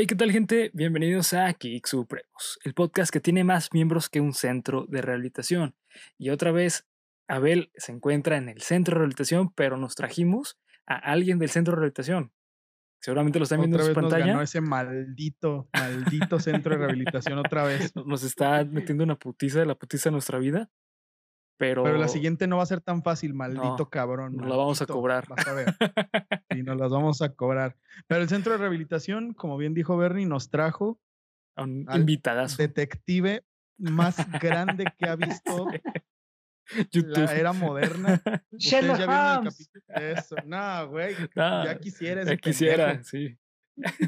Hey, ¿qué tal gente? Bienvenidos a Geek Supremos, el podcast que tiene más miembros que un centro de rehabilitación. Y otra vez, Abel se encuentra en el centro de rehabilitación, pero nos trajimos a alguien del centro de rehabilitación. Seguramente lo están viendo Otra en su vez nos pantalla. ganó ese maldito, maldito centro de rehabilitación otra vez. Nos está metiendo una putiza, la putiza de nuestra vida. Pero, Pero la siguiente no va a ser tan fácil, maldito No, cabrón. nos la vamos a cobrar. Vas a ver. Y nos las vamos a cobrar. Pero el centro de rehabilitación, como bien dijo Bernie, nos trajo a un invitadazo. detective más grande que ha visto YouTube. la era moderna. Ustedes Sherlock ya vieron el. Eso, no, güey. Ya quisiera ya quisiera, pendejo. sí.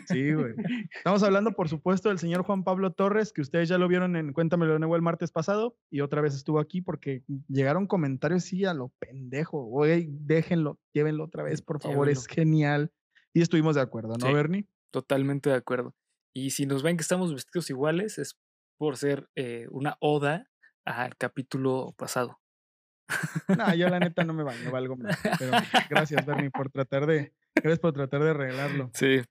Sí, güey. Estamos hablando, por supuesto, del señor Juan Pablo Torres, que ustedes ya lo vieron en Cuéntamelo de nuevo el martes pasado, y otra vez estuvo aquí porque llegaron comentarios, sí, a lo pendejo. Güey, déjenlo, llévenlo otra vez, por favor, es genial. Y estuvimos de acuerdo, ¿no, Sí. Bernie? Totalmente de acuerdo. Y si nos ven que estamos vestidos iguales, es por ser eh, una oda al capítulo pasado. No, yo la neta no me baño, valgo más. Pero gracias, Bernie, por tratar de, gracias por tratar de arreglarlo. Sí,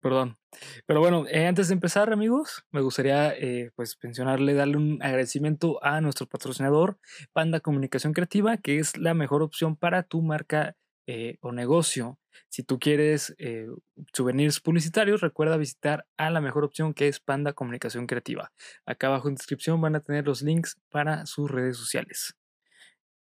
perdón. Pero bueno, eh, antes de empezar, amigos, me gustaría eh, pues mencionarle, darle un agradecimiento a nuestro patrocinador, Panda Comunicación Creativa, que es la mejor opción para tu marca eh, o negocio. Si tú quieres eh, souvenirs publicitarios, recuerda visitar a la mejor opción que es Panda Comunicación Creativa. Acá abajo en descripción van a tener los links para sus redes sociales.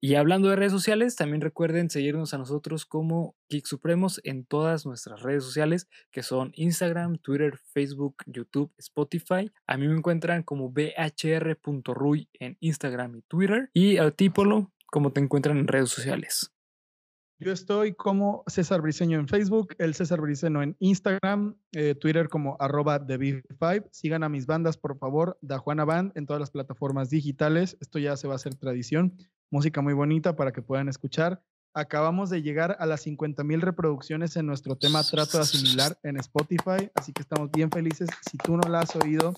Y hablando de redes sociales, también recuerden seguirnos a nosotros como Geek Supremos en todas nuestras redes sociales, que son Instagram, Twitter, Facebook, YouTube, Spotify. A mí me encuentran como bhr.ruy en Instagram y Twitter. Y a ti, Polo, como te encuentran en redes sociales. Yo estoy como César Briseño en Facebook, el César Briseño en Instagram, eh, Twitter como arroba The Big Five. Sigan a mis bandas, por favor, Da Juana Band en todas las plataformas digitales. Esto ya se va a hacer tradición. Música muy bonita para que puedan escuchar. Acabamos de llegar a las 50 mil reproducciones en nuestro tema Trato de Asimilar en Spotify, así que estamos bien felices. Si tú no la has oído,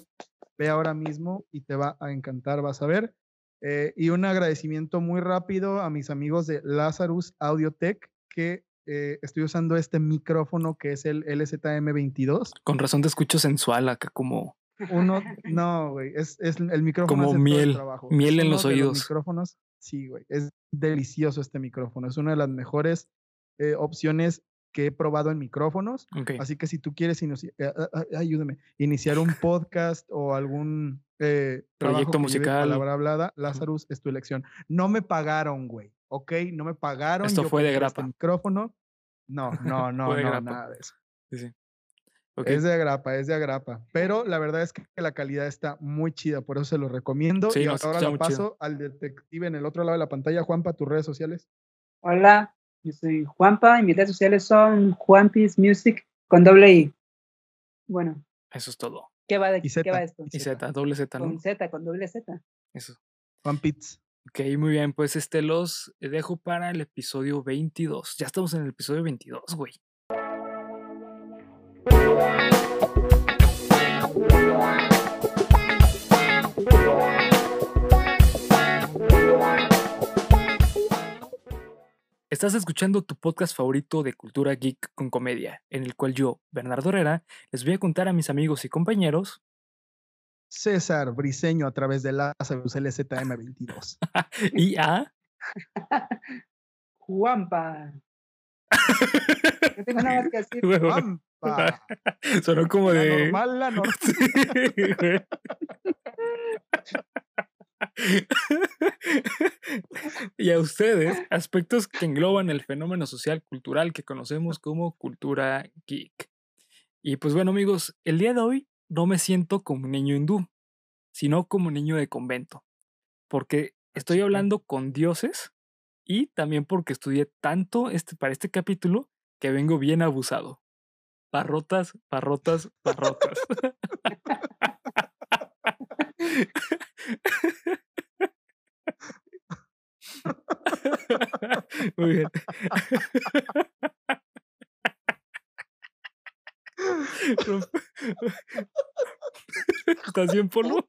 ve ahora mismo y te va a encantar, vas a ver. Eh, y un agradecimiento muy rápido a mis amigos de Lazarus Audiotech, que eh, estoy usando este micrófono que es el LZM22. Con razón te escucho sensual acá como... Uno, no, güey, es, es el micrófono. Como miel, trabajo. miel en uno los oídos. micrófonos, sí, güey, es delicioso este micrófono. Es una de las mejores eh, opciones que he probado en micrófonos. Así que si tú quieres inici- eh, ayúdame, iniciar un podcast o algún eh, Proyecto musical. palabra hablada, Lazarus es tu elección. No me pagaron, güey. Ok, no me pagaron. Esto yo fue de este grapa. micrófono. No, no, no, no, grapa. nada de eso. sí, sí. Es de agrapa, es de agrapa. Pero la verdad es que la calidad está muy chida, por eso se lo recomiendo. Sí, y no, ahora lo chido. paso al detective en el otro lado de la pantalla. Juanpa, tus redes sociales. Hola, yo soy Juanpa y mis redes sociales son Juanpis Music con doble I. Bueno, eso es todo. ¿qué va, de, Y ¿qué va Z, esto? Y Z, doble Z, ¿no? Con Z, con doble Z. Eso. Juan Pitts. Ok, muy bien, pues este los dejo para el episodio 22. Ya estamos en el episodio 22, güey. Estás escuchando tu podcast favorito de cultura geek con comedia, en el cual yo, Bernardo Herrera, les voy a contar a mis amigos y compañeros César Briseño a través de Lazarus LZM22. y a Juanpa. No tengo nada más que decir. Huevo. Sonó como La de. normal, la normal. Sí, y a ustedes, aspectos que engloban el fenómeno social cultural que conocemos como cultura geek. Y pues bueno, amigos, el día de hoy no me siento como un niño hindú, sino como un niño de convento, porque estoy hablando con dioses y también porque estudié tanto este, para este capítulo que vengo bien abusado. Parrotas, parrotas, parrotas. Muy bien. ¿Estás bien, Polo?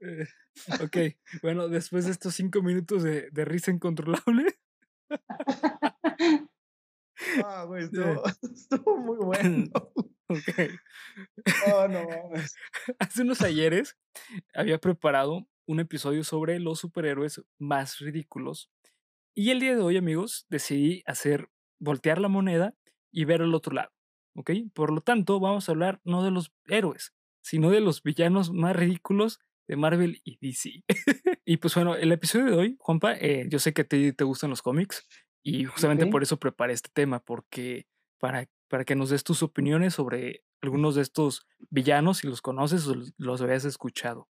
Eh, ok, bueno, después de estos cinco minutos de, de risa incontrolable, Ah, güey, estuvo, estuvo muy bueno. Ok. Oh, no mames. Hace unos ayeres había preparado un episodio sobre los superhéroes más ridículos. Y el día de hoy, amigos, decidí hacer voltear la moneda y ver el otro lado. ¿Ok? Por lo tanto, vamos a hablar no de los héroes, sino de los villanos más ridículos de Marvel y DC. y pues bueno, el episodio de hoy, Juanpa, eh, yo sé que a ti te gustan los cómics y justamente por eso preparé este tema, porque para, para que nos des tus opiniones sobre algunos de estos villanos, si los conoces o los- habías escuchado.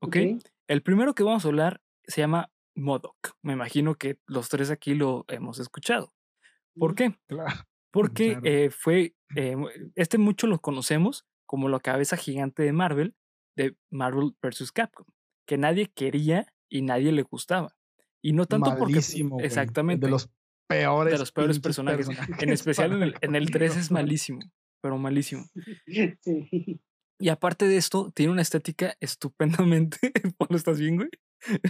¿Ok? Ok. El primero que vamos a hablar se llama Modoc. Me imagino que los tres aquí lo hemos escuchado. ¿Por Mm. qué? Claro. Porque Claro. eh, fue, eh, este mucho lo conocemos como la cabeza gigante de Marvel, de Marvel vs. Capcom, que nadie quería y nadie le gustaba. Y no tanto porque... Malísimo, güey. Exactamente. De los peores. de los peores pinches personajes. En especial en el, en el 3 es malísimo, pero malísimo. Sí. Y aparte de esto, tiene una estética estupendamente. Pablo, ¿estás bien, güey?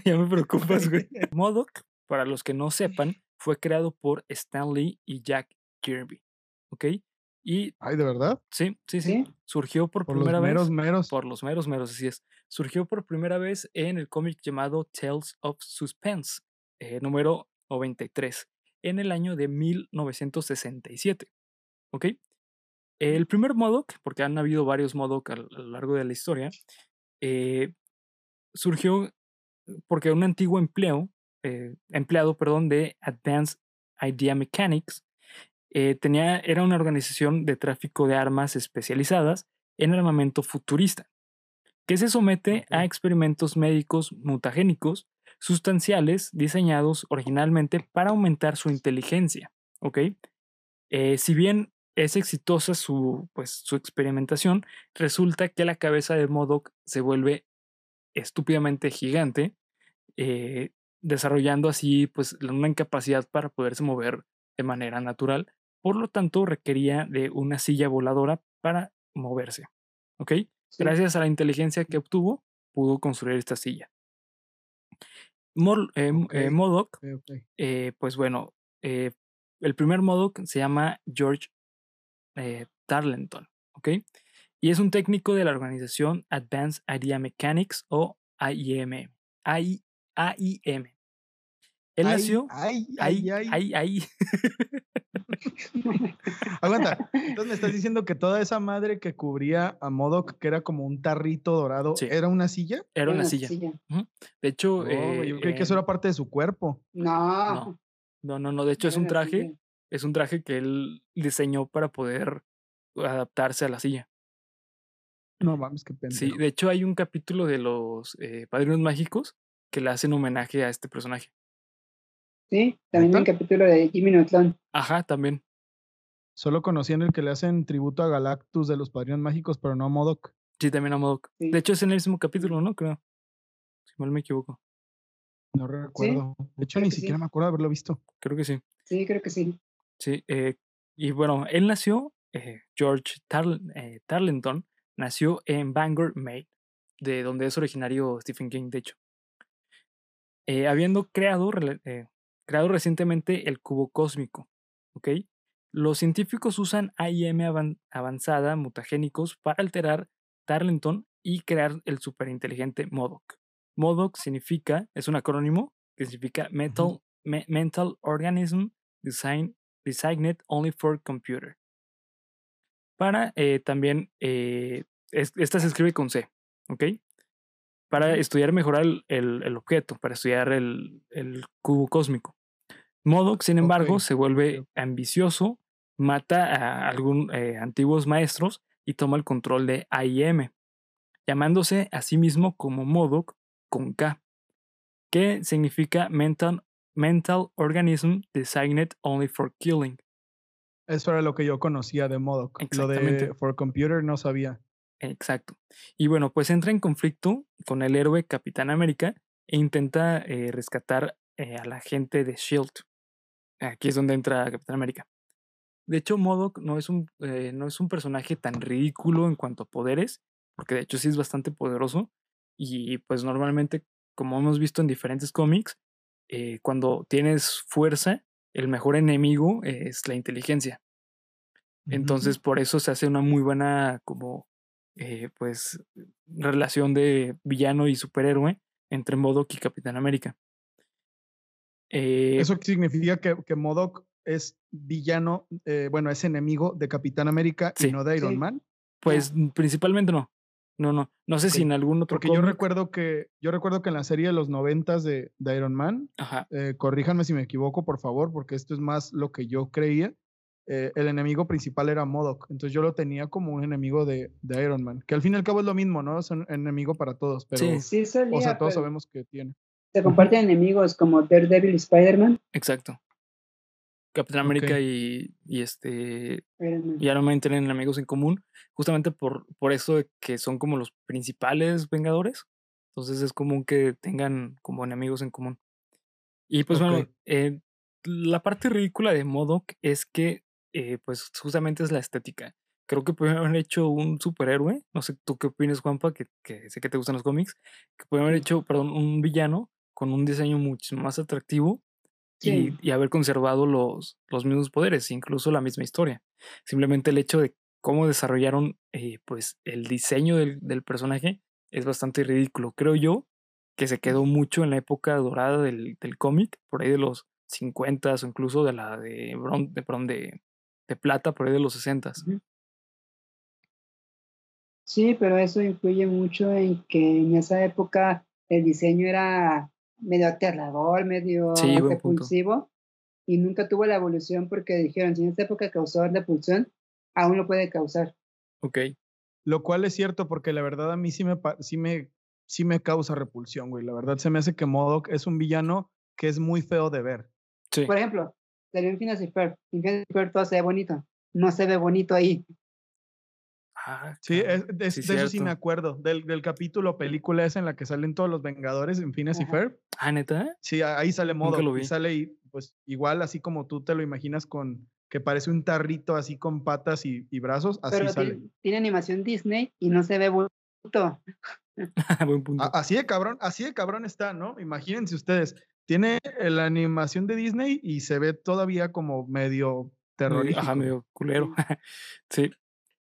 ya me preocupas, güey. Modoc, para los que no sepan, fue creado por Stan Lee y Jack Kirby. ¿Ok? Y Ay, ¿de verdad? sí, sí, sí. ¿Sí? Surgió por, Por los primera meros, vez. meros. Por los meros, meros, así es. Surgió por primera vez en el cómic llamado Tales of Suspense, eh, número 93, en el año de 1967. ¿Ok? El primer Modoc, porque han habido varios Modoc a, lo a lo largo de la historia, eh, surgió porque un antiguo empleo, eh, empleado perdón, de Advanced Idea Mechanics eh, tenía, era una organización de tráfico de armas especializadas en armamento futurista, que se somete a experimentos médicos mutagénicos sustanciales diseñados originalmente para aumentar su inteligencia. ¿ok? Eh, si bien es exitosa su, pues, su experimentación, resulta que la cabeza de Modoc se vuelve estúpidamente gigante, eh, desarrollando así pues, una incapacidad para poderse mover de manera natural. Por lo tanto, requería de una silla voladora para moverse. ¿Ok? Sí. Gracias a la inteligencia que obtuvo, pudo construir esta silla. Mor- eh, eh. Modoc eh, pues bueno, eh, el primer Modoc se llama George Tarleton, ¿ok? Y es un técnico de la organización Advanced Idea Mechanics o AIM. AI AIM. Él Ay, nació. Ay, ay, ay. ahí, ahí. Aguanta. Entonces me estás diciendo que toda esa madre que cubría a Modoc, que era como un tarrito dorado, Sí. ¿era una silla? Era una silla. De hecho, eh, güey, yo creí que eso era parte de su cuerpo. No. no, no, no. De hecho, es un traje. silla. Es un traje que él diseñó para poder adaptarse a la silla. No mames, qué pendejo. Sí, de hecho, hay un capítulo de los eh, Padrinos Mágicos que le hacen homenaje a este personaje. Sí, también un ¿Neta? capítulo de Jimmy Neutron. Ajá, también. Solo conocí en el que le hacen tributo a Galactus de los Padrinos Mágicos, pero no a Modoc. Sí, también a Modoc. Sí. De hecho, es en el mismo capítulo, ¿no? Creo. Si mal me equivoco. No recuerdo. De hecho, creo ni sí. siquiera me acuerdo de haberlo visto. Creo que sí. Sí, creo que sí. Sí. eh, y bueno, él nació, eh, George Tarl- eh, Tarleton, nació en Bangor, Maine, de donde es originario Stephen King, de hecho. Eh, habiendo creado, eh, creado recientemente el cubo cósmico. ¿ok? Los científicos usan AIM avan- avanzada mutagénicos para alterar Tarleton y crear el superinteligente Modoc. Modoc significa, es un acrónimo que significa Metal, Me- Mental Organism Design, Designed Only for Computer. Para eh, también, eh, es- esta se escribe con C, ¿ok? Para estudiar mejorar el, el- el objeto, para estudiar el, el cubo cósmico. Modoc, sin embargo, se vuelve ambicioso, mata a algún eh, antiguos maestros y toma el control de AIM, llamándose a sí mismo como Modoc con K, que significa Mental, mental Organism Designed Only for Killing. Eso era lo que yo conocía de Modoc. Lo de. For Computer no sabía. Exacto. Y bueno, pues entra en conflicto con el héroe Capitán América e intenta eh, rescatar eh, a la gente de Shield. Aquí es donde entra Capitán América. De hecho, Modoc no es un, eh, no es un personaje tan ridículo en cuanto a poderes, porque de hecho sí es bastante poderoso. Y pues normalmente, como hemos visto en diferentes cómics, eh, cuando tienes fuerza, el mejor enemigo es la inteligencia. Entonces, por eso se hace una muy buena como eh, pues relación de villano y superhéroe entre Modoc y Capitán América. Eh, ¿Eso significa que, que Modoc es villano, eh, bueno, es enemigo de Capitán América y no de Iron Man? Pues principalmente no. No, no. No sé si en algún otro. Porque yo recuerdo que yo recuerdo que en la serie de los noventas de, de Iron Man, corríjanme si me equivoco, por favor, porque esto es más lo que yo creía. Eh, el enemigo principal era Modoc. Entonces yo lo tenía como un enemigo de, de, Iron Man, que al fin y al cabo es lo mismo, ¿no? Es un enemigo para todos, pero sí. Sí, o sea, todos sabemos que tiene. Se comparten enemigos como Daredevil y Spider-Man. Exacto. Capitán América y, y, este y Iron Man tienen enemigos en común, justamente por, por eso de que son como los principales vengadores. Entonces es común que tengan como enemigos en común. Y pues bueno, eh, la parte ridícula de Modoc es que eh, pues justamente es la estética. Creo que pudieron haber hecho un superhéroe, no sé tú qué opinas, Juanpa, que, que sé que te gustan los cómics, que pudieron haber hecho, perdón, un villano con un diseño mucho más atractivo y, y, haber conservado los, los mismos poderes, incluso la misma historia. Simplemente el hecho de cómo desarrollaron eh, pues el diseño del, del, personaje es bastante ridículo. Creo yo que se quedó mucho en la época dorada del, del cómic, por ahí de los 50 o incluso de la de, de, de, de plata por ahí de los 60. Sí, pero eso influye mucho en que en esa época el diseño era medio aterrador, medio repulsivo y nunca tuvo la evolución porque dijeron, si en esta época causó repulsión, aún lo puede causar. Ok. Lo cual es cierto porque la verdad a mí sí me, sí me, sí me causa repulsión, güey. La verdad se me hace que Modoc es un villano que es muy feo de ver. Sí. Por ejemplo, salió Infinity Fair. Infinity Fair todo se ve bonito. No se ve bonito ahí. Ah, sí, de, eso sí me acuerdo. Del, del, capítulo película esa en la que salen todos los Vengadores en Phineas Fair. Ah, neta. Sí, ahí sale modo. Y sale pues igual así como tú te lo imaginas con que parece un tarrito así con patas y, y brazos, así Pero sale. Tiene, tiene, animación Disney y no se ve bonito. Buen punto. Así de cabrón, así de cabrón está, ¿no? Imagínense ustedes. Tiene la animación de Disney y se ve todavía como medio terrorífico. Ajá, medio culero. sí.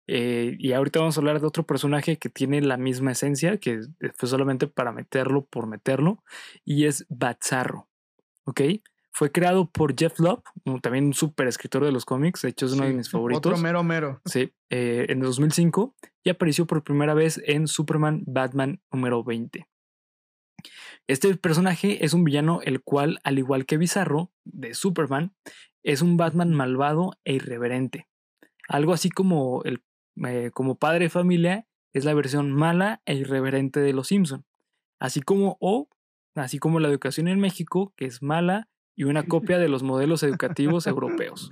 Eh, y ahorita vamos a hablar de otro personaje que tiene la misma esencia, que fue solamente para meterlo por meterlo, y es Batzarro. ¿Ok? Fue creado por Jeff Love, también un súper escritor de los cómics, de hecho es uno de mis favoritos. Otro mero mero. Sí, eh, en 2005 y apareció por primera vez en Superman Batman número 20. Este personaje es un villano el cual, al igual que Bizarro, de Superman, es un Batman malvado e irreverente. Algo así como el eh, como padre de familia es la versión mala e irreverente de Los Simpson. Así como o así como la educación en México, que es mala y una copia de los modelos educativos europeos.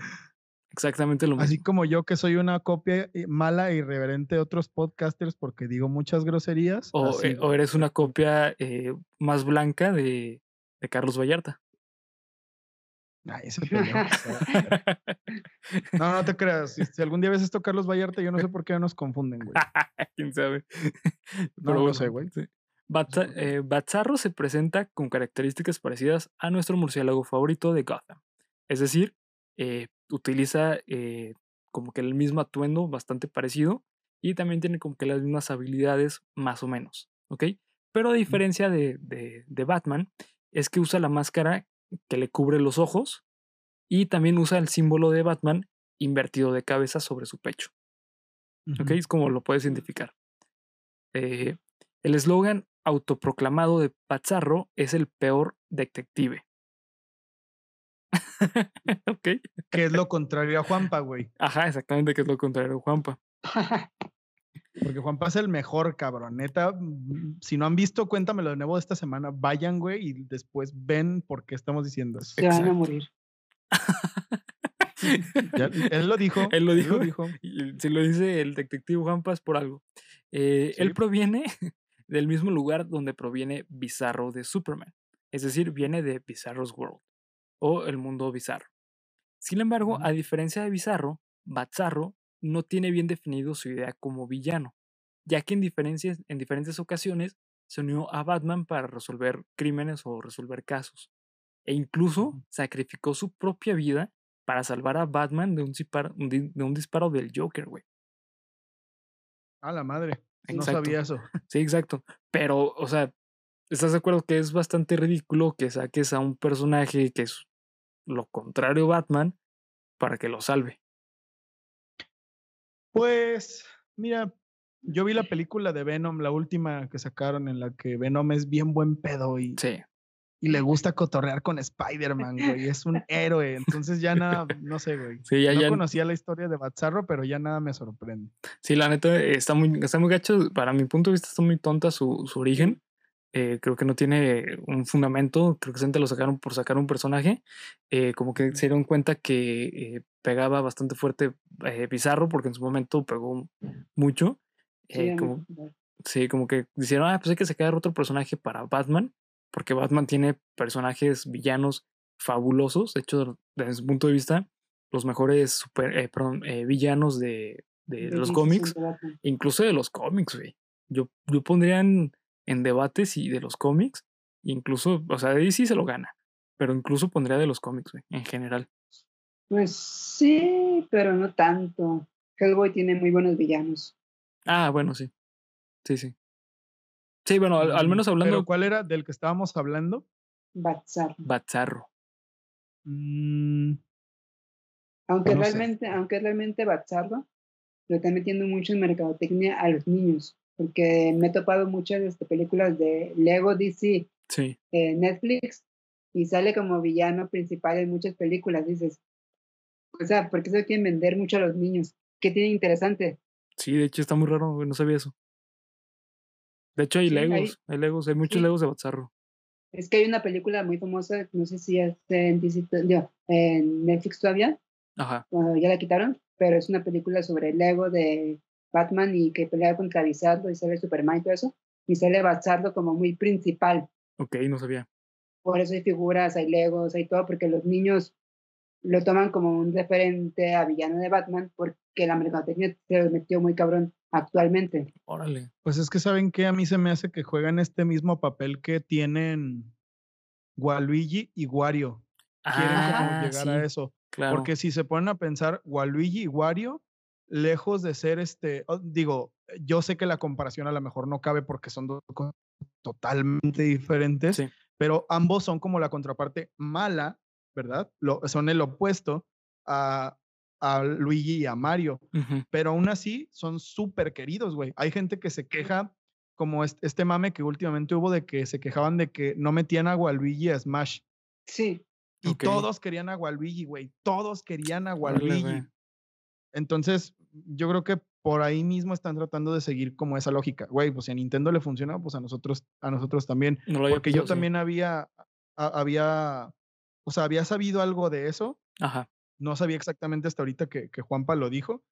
Exactamente lo mismo. Así como yo que soy una copia eh, mala e irreverente de otros podcasters porque digo muchas groserías. O, eh, eres una copia eh, más blanca de, de, Carlos Vallarta. Ay, ese no, no te creas. Si, algún día ves esto Carlos Vallarta, yo no sé por qué nos confunden, güey. ¿Quién sabe? no, lo sé, güey. Sí. Batzarro se presenta con características parecidas a nuestro murciélago favorito de Gotham. Es decir, eh, utiliza eh, como que el mismo atuendo bastante parecido y también tiene como que las mismas habilidades más o menos, ¿ok? Pero a diferencia de, de, de Batman, es que usa la máscara que le cubre los ojos y también usa el símbolo de Batman invertido de cabeza sobre su pecho. ¿Ok? Es como lo puedes identificar. Eh, el eslogan autoproclamado de Pazarro es el peor detective. ok. Que es lo contrario a Juanpa, güey. Ajá, exactamente, que es lo contrario a Juanpa. Porque Juanpa es el mejor, cabrón. Neta, mm, si no han visto, cuéntamelo de nuevo esta semana. Vayan, güey, y después ven por qué estamos diciendo eso. Se van a morir. él lo dijo. Él lo dijo. dijo. si lo dice el detective Juanpa es por algo. Eh, él proviene del mismo lugar donde proviene Bizarro de Superman. Es decir, viene de Bizarro's World o el mundo bizarro. Sin embargo, a diferencia de Bizarro, Batzarro no tiene bien definido su idea como villano, ya que en, en diferentes ocasiones se unió a Batman para resolver crímenes o resolver casos. e incluso sacrificó su propia vida para salvar a Batman de un disparo, de un disparo del Joker, güey. A la madre. No sabía eso. Sí, exacto. Pero, o sea, ¿estás de acuerdo que es bastante ridículo que saques a un personaje que es lo contrario Batman para que lo salve? Pues, mira, yo vi la película de Venom, la última que sacaron, en la que Venom es bien buen pedo y, sí. y le gusta cotorrear con Spider-Man, güey. Es un héroe. Entonces ya nada, no sé, güey. Sí, ya, no conocía la historia de Batzarro, pero ya nada me sorprende. Sí, la neta está muy, está muy gacho. Para mi punto de vista está muy tonta su, su origen. Eh, creo que no tiene un fundamento, creo que se lo sacaron por sacar un personaje, eh, como que se dieron cuenta que eh, pegaba bastante fuerte Pizarro, porque en su momento pegó mucho, sí, como, sí, como que dijeron, ah, pues hay que sacar otro personaje para Batman, porque Batman tiene personajes villanos fabulosos, de hecho, desde su punto de vista, los mejores super, villanos de, de, los cómics, incluso de los cómics, güey. Yo, yo pondría en, en debates y de los cómics. Incluso, o sea, DC se lo gana. Pero incluso pondría de los cómics, güey, en general. Pues sí, pero no tanto. Hellboy tiene muy buenos villanos. Ah, bueno, sí. Sí, sí. Sí, bueno, al, menos hablando. ¿Pero cuál era del que estábamos hablando? Batzarro. Batzarro. Mm, aunque realmente, aunque realmente Batzarro lo está metiendo mucho en mercadotecnia a los niños porque me he topado muchas este, películas de Lego DC sí. en Netflix y sale como villano principal en muchas películas. Dices, o sea, ¿por qué se quieren vender mucho a los niños? ¿Qué tiene interesante? Sí, de hecho está muy raro, no sabía eso. De hecho hay Legos, hay, Legos, hay muchos Legos de Bazarro. Es que hay una película muy famosa, no sé si es en, en Netflix todavía, Ajá. ya la quitaron, pero es una película sobre Lego de Batman y que pelea contra Bizarro y sale Superman y todo eso, y sale Bazardo como muy principal. Ok, no sabía. Por eso hay figuras, hay legos, hay todo, porque los niños lo toman como un referente a villano de Batman, porque la mercadotecnia se metió muy cabrón actualmente. Órale. Pues es que saben que a mí se me hace que juegan este mismo papel que tienen Waluigi y Wario. Quieren como ah, llegar a eso. Claro. Porque si se ponen a pensar, Waluigi y Wario lejos de ser este, digo, yo sé que la comparación a lo mejor no cabe porque son dos cosas totalmente diferentes, pero ambos son como la contraparte mala, ¿verdad? Lo, son el opuesto a, a Luigi y a Mario, pero aún así son súper queridos, güey. Hay gente que se queja, como este, mame que últimamente hubo de que se quejaban de que no metían agua a Luigi a Smash. Sí. Y todos querían a Luigi, güey. Todos querían a Luigi. Entonces, yo creo que por ahí mismo están tratando de seguir como esa lógica. Güey, pues si a Nintendo le funciona, pues a nosotros, a nosotros también. porque yo también había, había, o sea, había sabido algo de eso. Ajá. No sabía exactamente hasta ahorita que, que Juanpa lo dijo.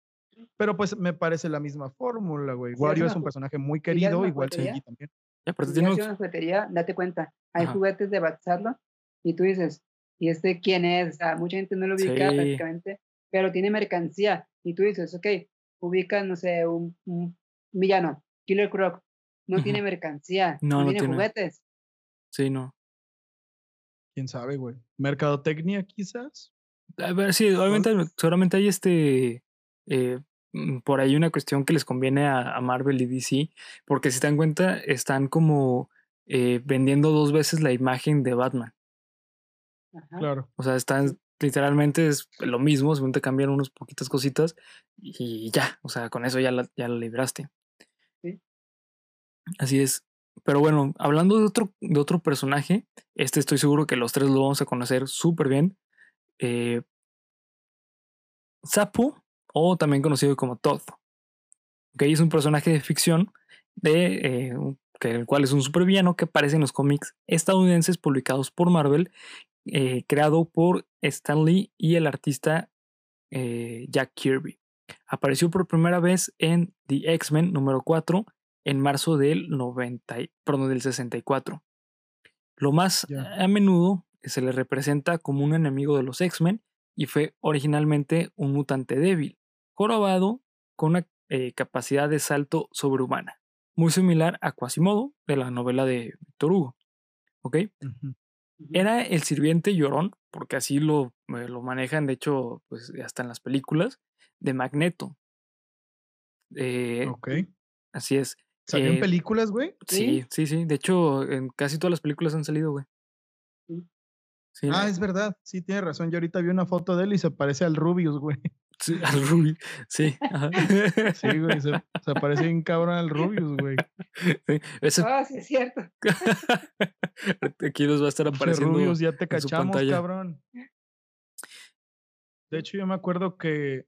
Pero pues me parece la misma fórmula, güey. Wario es un personaje muy querido, igual Seiji también. Ya, pero si una juguetería, date cuenta, hay juguetes de Batzarlo y tú dices, ¿y este quién es? O sea, mucha gente no lo ubica prácticamente, pero tiene mercancía y tú dices, ok, ubica, no sé, un, villano, Killer Croc, no tiene mercancía, no, tiene, juguetes. Sí, no. ¿Quién sabe, güey? ¿Mercadotecnia quizás? A ver, sí, obviamente, seguramente hay este, eh, mm, por ahí una cuestión que les conviene a, Marvel y DC, porque si te dan cuenta, están como eh, vendiendo dos veces la imagen de Batman. Claro. O sea, están, literalmente es lo mismo, según te cambian unas poquitas cositas y ya, o sea, con eso ya la, ya la libraste. Así es. Pero bueno, hablando de otro, de otro personaje, este estoy seguro que los tres lo vamos a conocer súper bien. Eh, Sapu, o también conocido como Todd. Okay, es un personaje de ficción de, eh, que, el cual es un supervillano que aparece en los cómics estadounidenses publicados por Marvel eh, creado por Stan Lee y el artista eh, Jack Kirby. Apareció por primera vez en The X-Men número 4 en marzo del, 90, perdón, del 64. Lo más a menudo se le representa como un enemigo de los X-Men y fue originalmente un mutante débil, jorobado con una eh, capacidad de salto sobrehumana, muy similar a Quasimodo de la novela de Victor Hugo. ¿Ok? Era el sirviente llorón, porque así lo, eh, lo manejan, de hecho, pues hasta en las películas, de Magneto. Eh, ok. Así es. ¿Salió en películas, güey? Sí, sí, sí. De hecho, en casi todas las películas han salido, güey. ah, es verdad. Sí, tiene razón. Yo ahorita vi una foto de él y se parece al Rubius, güey. Sí, al Rubius. Sí. sí, güey. Se, parece bien cabrón al Rubius, güey. Sí, Ah, sí, es cierto. Aquí nos va a estar apareciendo. Rubius, ya te cachamos, cabrón. De hecho, yo me acuerdo que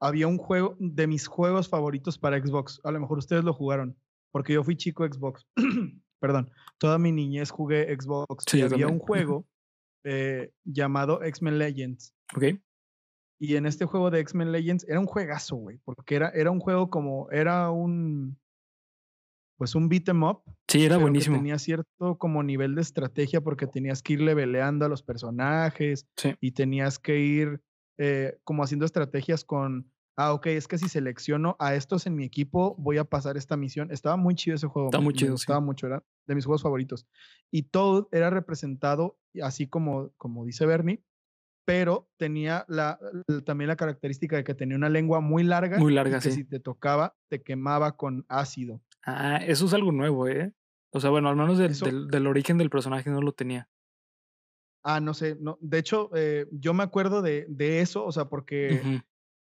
había un juego de mis juegos favoritos para Xbox. A lo mejor ustedes lo jugaron, porque yo fui chico Xbox. Perdón, toda mi niñez jugué Xbox. y había un juego eh, llamado X-Men Legends. Ok. Y en este juego de X-Men Legends era un juegazo, güey, porque era, era un juego como, era un, pues un beat em up. Sí, era buenísimo. tenía cierto como nivel de estrategia porque tenías que ir leveleando a los personajes y tenías que ir eh, como haciendo estrategias con, ah, ok, es que si selecciono a estos en mi equipo, voy a pasar esta misión. Estaba muy chido ese juego. Estaba muy chido. Estaba mucho, era de mis juegos favoritos. Y todo era representado, así como, como dice Bernie, pero tenía la, también la característica de que tenía una lengua muy larga. Muy larga, que si te tocaba, te quemaba con ácido. Ah, eso es algo nuevo, ¿eh? O sea, bueno, al menos del, del, origen del personaje no lo tenía. Ah, no sé, no. De hecho, eh, yo me acuerdo de, de, eso, o sea, porque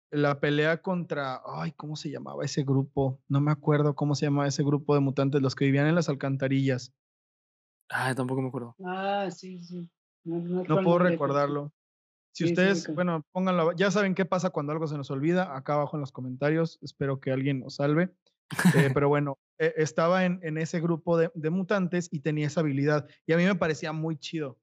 la pelea contra, ay, ¿cómo se llamaba ese grupo? No me acuerdo cómo se llamaba ese grupo de mutantes, los que vivían en las alcantarillas. Ah, tampoco me acuerdo. Ah, sí, sí. No, puedo recordarlo. Si ustedes, bueno, pónganlo, ya saben qué pasa cuando algo se nos olvida, acá abajo en los comentarios, espero que alguien nos salve. Eh, pero bueno, e, estaba en, en ese grupo de, de, mutantes y tenía esa habilidad. Y a mí me parecía muy chido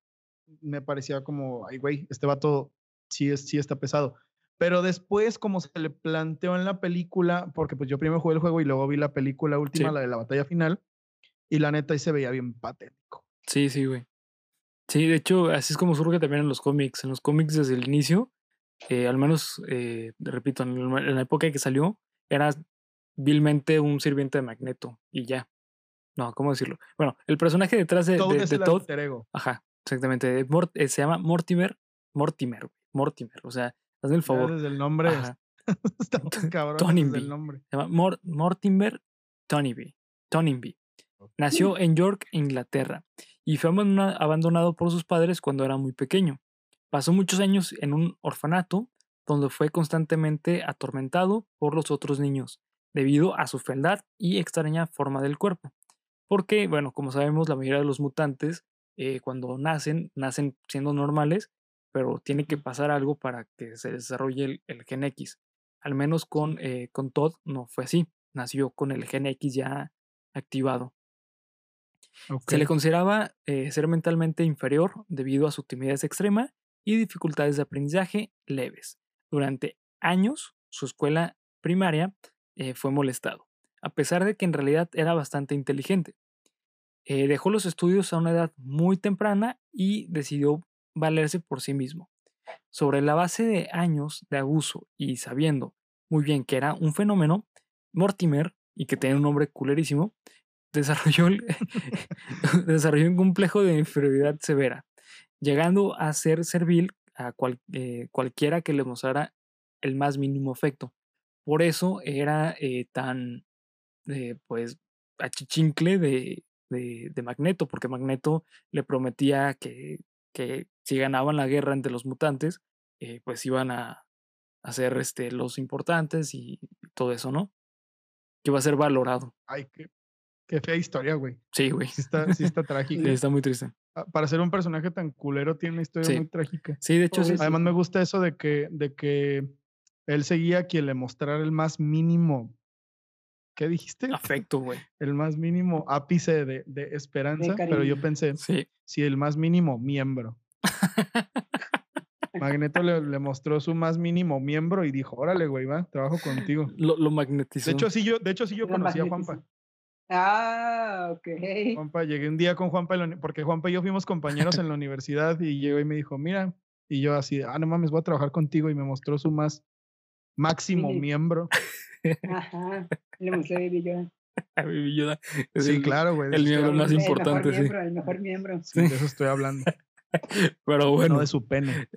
me parecía como, ay, güey, este vato sí, es, sí está pesado. Pero después, como se le planteó en la película, porque pues yo primero jugué el juego y luego vi la película última, la de la batalla final, y la neta ahí se veía bien patético. Sí, sí, güey. Sí, de hecho, así es como surge también en los cómics. En los cómics desde el inicio, eh, al menos, eh, repito, en, la época que salió, era vilmente un sirviente de Magneto y ya. No, ¿cómo decirlo? Bueno, el personaje detrás de, de, de Todd. Ajá, Exactamente. Eh, se llama Mortimer. Mortimer, Mortimer. O sea, hazme el favor. desde el nombre. Está cabrón. Tonyby. El nombre. Se llama Mortimer Tonyby. Tonyby. Nació en York, Inglaterra, y fue abandonado por sus padres cuando era muy pequeño. Pasó muchos años en un orfanato donde fue constantemente atormentado por los otros niños, debido a su fealdad y extraña forma del cuerpo. Porque, bueno, como sabemos, la mayoría de los mutantes eh, cuando nacen, nacen siendo normales, pero tiene que pasar algo para que se desarrolle el, gen X. Al menos con, eh, con Todd no fue así, nació con el gen X ya activado. Se le consideraba eh, ser mentalmente inferior debido a su timidez extrema y dificultades de aprendizaje leves. Durante años, su escuela primaria fue molestado, a pesar de que en realidad era bastante inteligente. Eh, dejó los estudios a una edad muy temprana y decidió valerse por sí mismo. Sobre la base de años de abuso y sabiendo muy bien que era un fenómeno, Mortimer, y que tenía un nombre culerísimo, desarrolló, desarrolló un complejo de inferioridad severa, llegando a ser servil a eh, cualquiera que le mostrara el más mínimo afecto. Por eso era eh, tan, pues, achichincle de, de, Magneto, porque Magneto le prometía que, que, si ganaban la guerra entre los mutantes, eh, pues iban a, ser este, los importantes y todo eso, ¿no? Que iba a ser valorado. Ay, qué, qué fea historia, güey. Sí, güey. Sí está, sí está trágica. está muy triste. Ah, para ser un personaje tan culero tiene una historia muy trágica. Sí, de hecho sí. Además me gusta eso de que, de que él seguía a quien le mostrara el más mínimo ¿qué dijiste? Afecto, güey. El más mínimo ápice de, esperanza, pero yo pensé, sí. si el más mínimo miembro. Magneto le, mostró su más mínimo miembro y dijo, órale, güey, va, trabajo contigo. Lo, lo magnetizó. De hecho, sí, yo, de hecho, sí, yo conocí a Juanpa. Ah, ok. Juanpa, llegué un día con Juanpa, porque Juanpa y yo fuimos compañeros en la universidad y llegó y me dijo, mira, y yo así, ah, no mames, voy a trabajar contigo y me mostró su más máximo miembro. Ajá, le mostré yo. Baby Yoda. sí, claro, güey. El miembro más importante, el mejor Miembro, el mejor miembro. Sí, de eso estoy hablando. Pero bueno. No de su pene.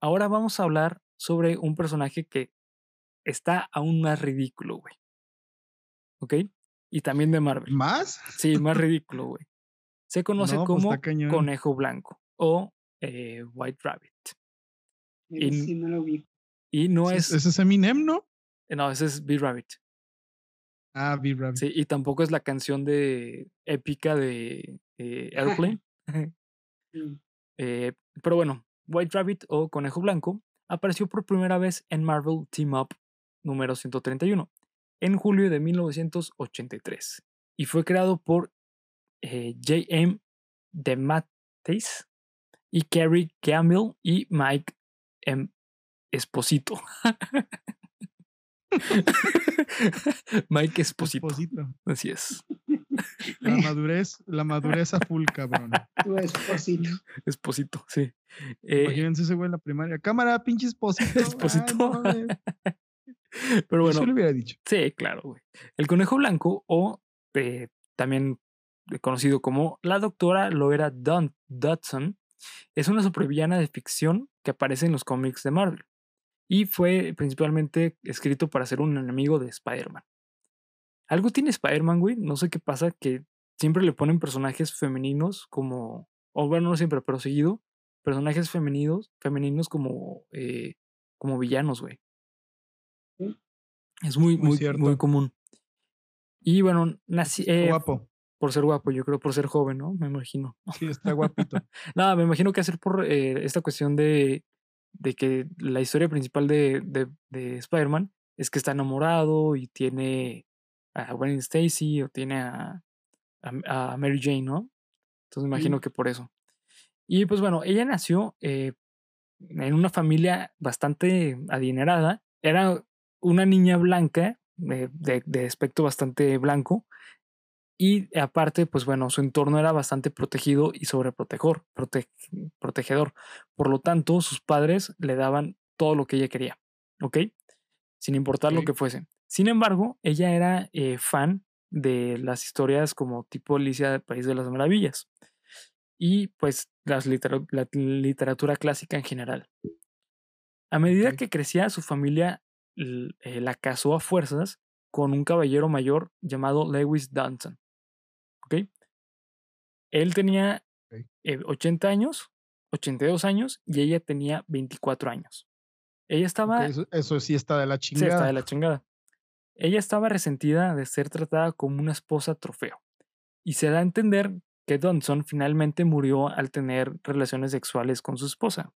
Ahora vamos a hablar sobre un personaje que está aún más ridículo, güey. ¿Ok? Y también de Marvel. ¿Más? Sí, más ridículo, güey. Se conoce pues como conejo blanco o eh, White Rabbit. Y, no lo vi. Y no es. ¿Ese es Eminem, no? No, ese es B-Rabbit. Ah, B-Rabbit. Sí, y tampoco es la canción de épica de eh, Airplane. Eh, pero bueno, White Rabbit o Conejo Blanco apareció por primera vez en Marvel Team Up número 131 en julio de 1983 y fue creado por eh, J.M. DeMatteis y Kerry Campbell y Mike M. Esposito. Mike Esposito. Así es. La madurez, la madurez a full, cabrón. Esposito. Esposito, sí. Eh, Imagínense ese güey en la primaria. Cámara, pinche esposito. Esposito. Pero bueno. Lo hubiera dicho. Sí, claro, güey. El conejo blanco, o eh, también conocido como la doctora Loera Dodson, es una supervillana de ficción que aparece en los cómics de Marvel. Y fue principalmente escrito para ser un enemigo de Spider-Man. Algo tiene Spider-Man, güey. No sé qué pasa, que siempre le ponen personajes femeninos como. O bueno, no siempre, pero seguido. Personajes femeninos, femeninos como, eh, como villanos, güey. Es muy, muy, muy, común. Y bueno, nací. Eh, guapo. Por ser guapo, yo creo, por ser joven, ¿no? Me imagino. Sí, está guapito. Nada, me imagino que hacer por eh, esta cuestión de, de que la historia principal de, de, de Spider-Man es que está enamorado y tiene a Gwen Stacy o tiene a, a, Mary Jane, ¿no? Entonces me imagino que por eso. Y pues bueno, ella nació eh, en una familia bastante adinerada. Era una niña blanca, de, de, aspecto bastante blanco. Y aparte, pues bueno, su entorno era bastante protegido y sobreprotegedor. protegedor. Por lo tanto, sus padres le daban todo lo que ella quería. ¿Ok? Sin importar lo que fuese. Sin embargo, ella era eh, fan de las historias como tipo Alicia del País de las Maravillas y pues la literatura clásica en general. A medida que crecía, su familia eh, la casó a fuerzas con un caballero mayor llamado Lewis Dunson. ¿Ok? Él tenía 80 eh, años, 82 años y ella tenía 24 años. Ella estaba... eso, sí está de la chingada. Sí, está de la chingada. Ella estaba resentida de ser tratada como una esposa trofeo, y se da a entender que Donson finalmente murió al tener relaciones sexuales con su esposa.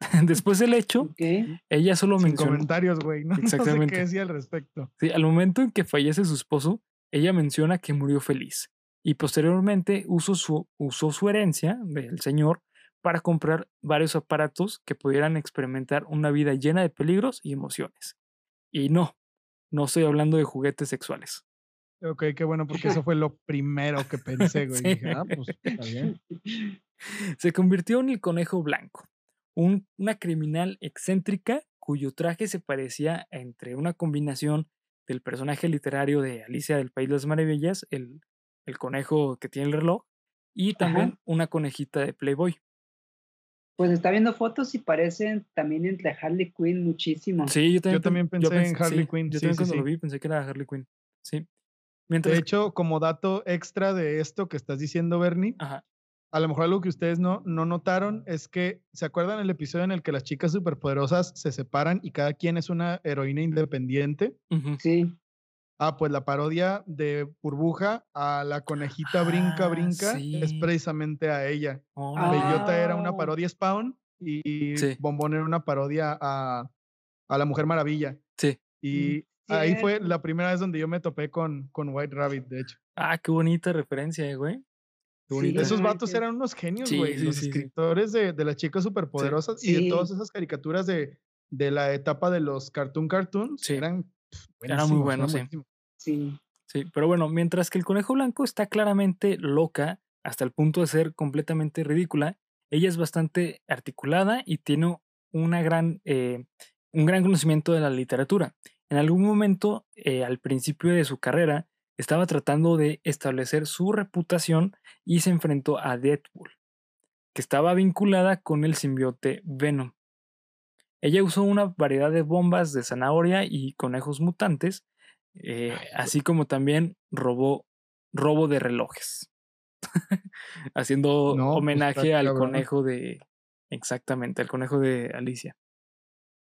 Después del hecho, ella solo Sin mencionó. comentarios, güey. No, Exactamente. sé qué decía al respecto. Sí, al momento en que fallece su esposo, ella menciona que murió feliz y posteriormente usó su, usó su herencia del señor para comprar varios aparatos que pudieran experimentar una vida llena de peligros y emociones. Y no, no estoy hablando de juguetes sexuales. Ok, qué bueno, porque eso fue lo primero que pensé, güey. Dije, ah, pues está bien. Se convirtió en el conejo blanco, una criminal excéntrica cuyo traje se parecía entre una combinación del personaje literario de Alicia del País de las Maravillas, el, el conejo que tiene el reloj, y también una conejita de Playboy. Pues está viendo fotos y parecen también entre Harley Quinn muchísimo. Sí, yo también, pensé, en Harley Quinn. Yo también cuando lo vi pensé que era Harley Quinn. Sí. De hecho, como dato extra de esto que estás diciendo, Bernie, a lo mejor algo que ustedes no, no notaron es que, ¿se acuerdan el episodio en el que las chicas superpoderosas se separan y cada quien es una heroína independiente? Sí. Ah, pues la parodia de Burbuja a la conejita brinca, ah, brinca, es precisamente a ella. Bellota era una parodia Spawn y Bombón era una parodia a, a, la Mujer Maravilla. Sí. Y ahí fue la primera vez donde yo me topé con, con White Rabbit, de hecho. Ah, qué bonita referencia, eh, Esos vatos eran unos genios, güey. los escritores de, de, las chicas superpoderosas y de todas esas caricaturas de, de la etapa de los cartoon cartoons eran Era muy buenos, sí. Sí. Sí, pero bueno, mientras que el conejo blanco está claramente loca hasta el punto de ser completamente ridícula, ella es bastante articulada y tiene una gran, eh, un gran conocimiento de la literatura. En algún momento, eh, al principio de su carrera, estaba tratando de establecer su reputación y se enfrentó a Deadpool, que estaba vinculada con el simbiote Venom. Ella usó una variedad de bombas de zanahoria y conejos mutantes, eh, así como también robó robo de relojes, haciendo pues, homenaje al conejo de, exactamente, al conejo de Alicia.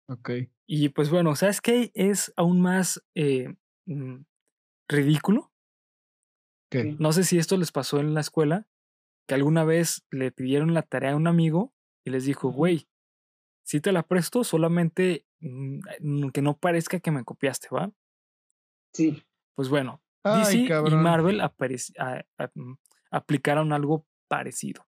Ok. Y pues bueno, ¿sabes qué? Es aún más eh, mm, ridículo. ¿Qué? No sé si esto les pasó en la escuela, que alguna vez le pidieron la tarea a un amigo y les dijo, güey, si te la presto, solamente mm, que no parezca que me copiaste, ¿va? Sí. Pues bueno, DC y Marvel mm, aplicaron algo parecido.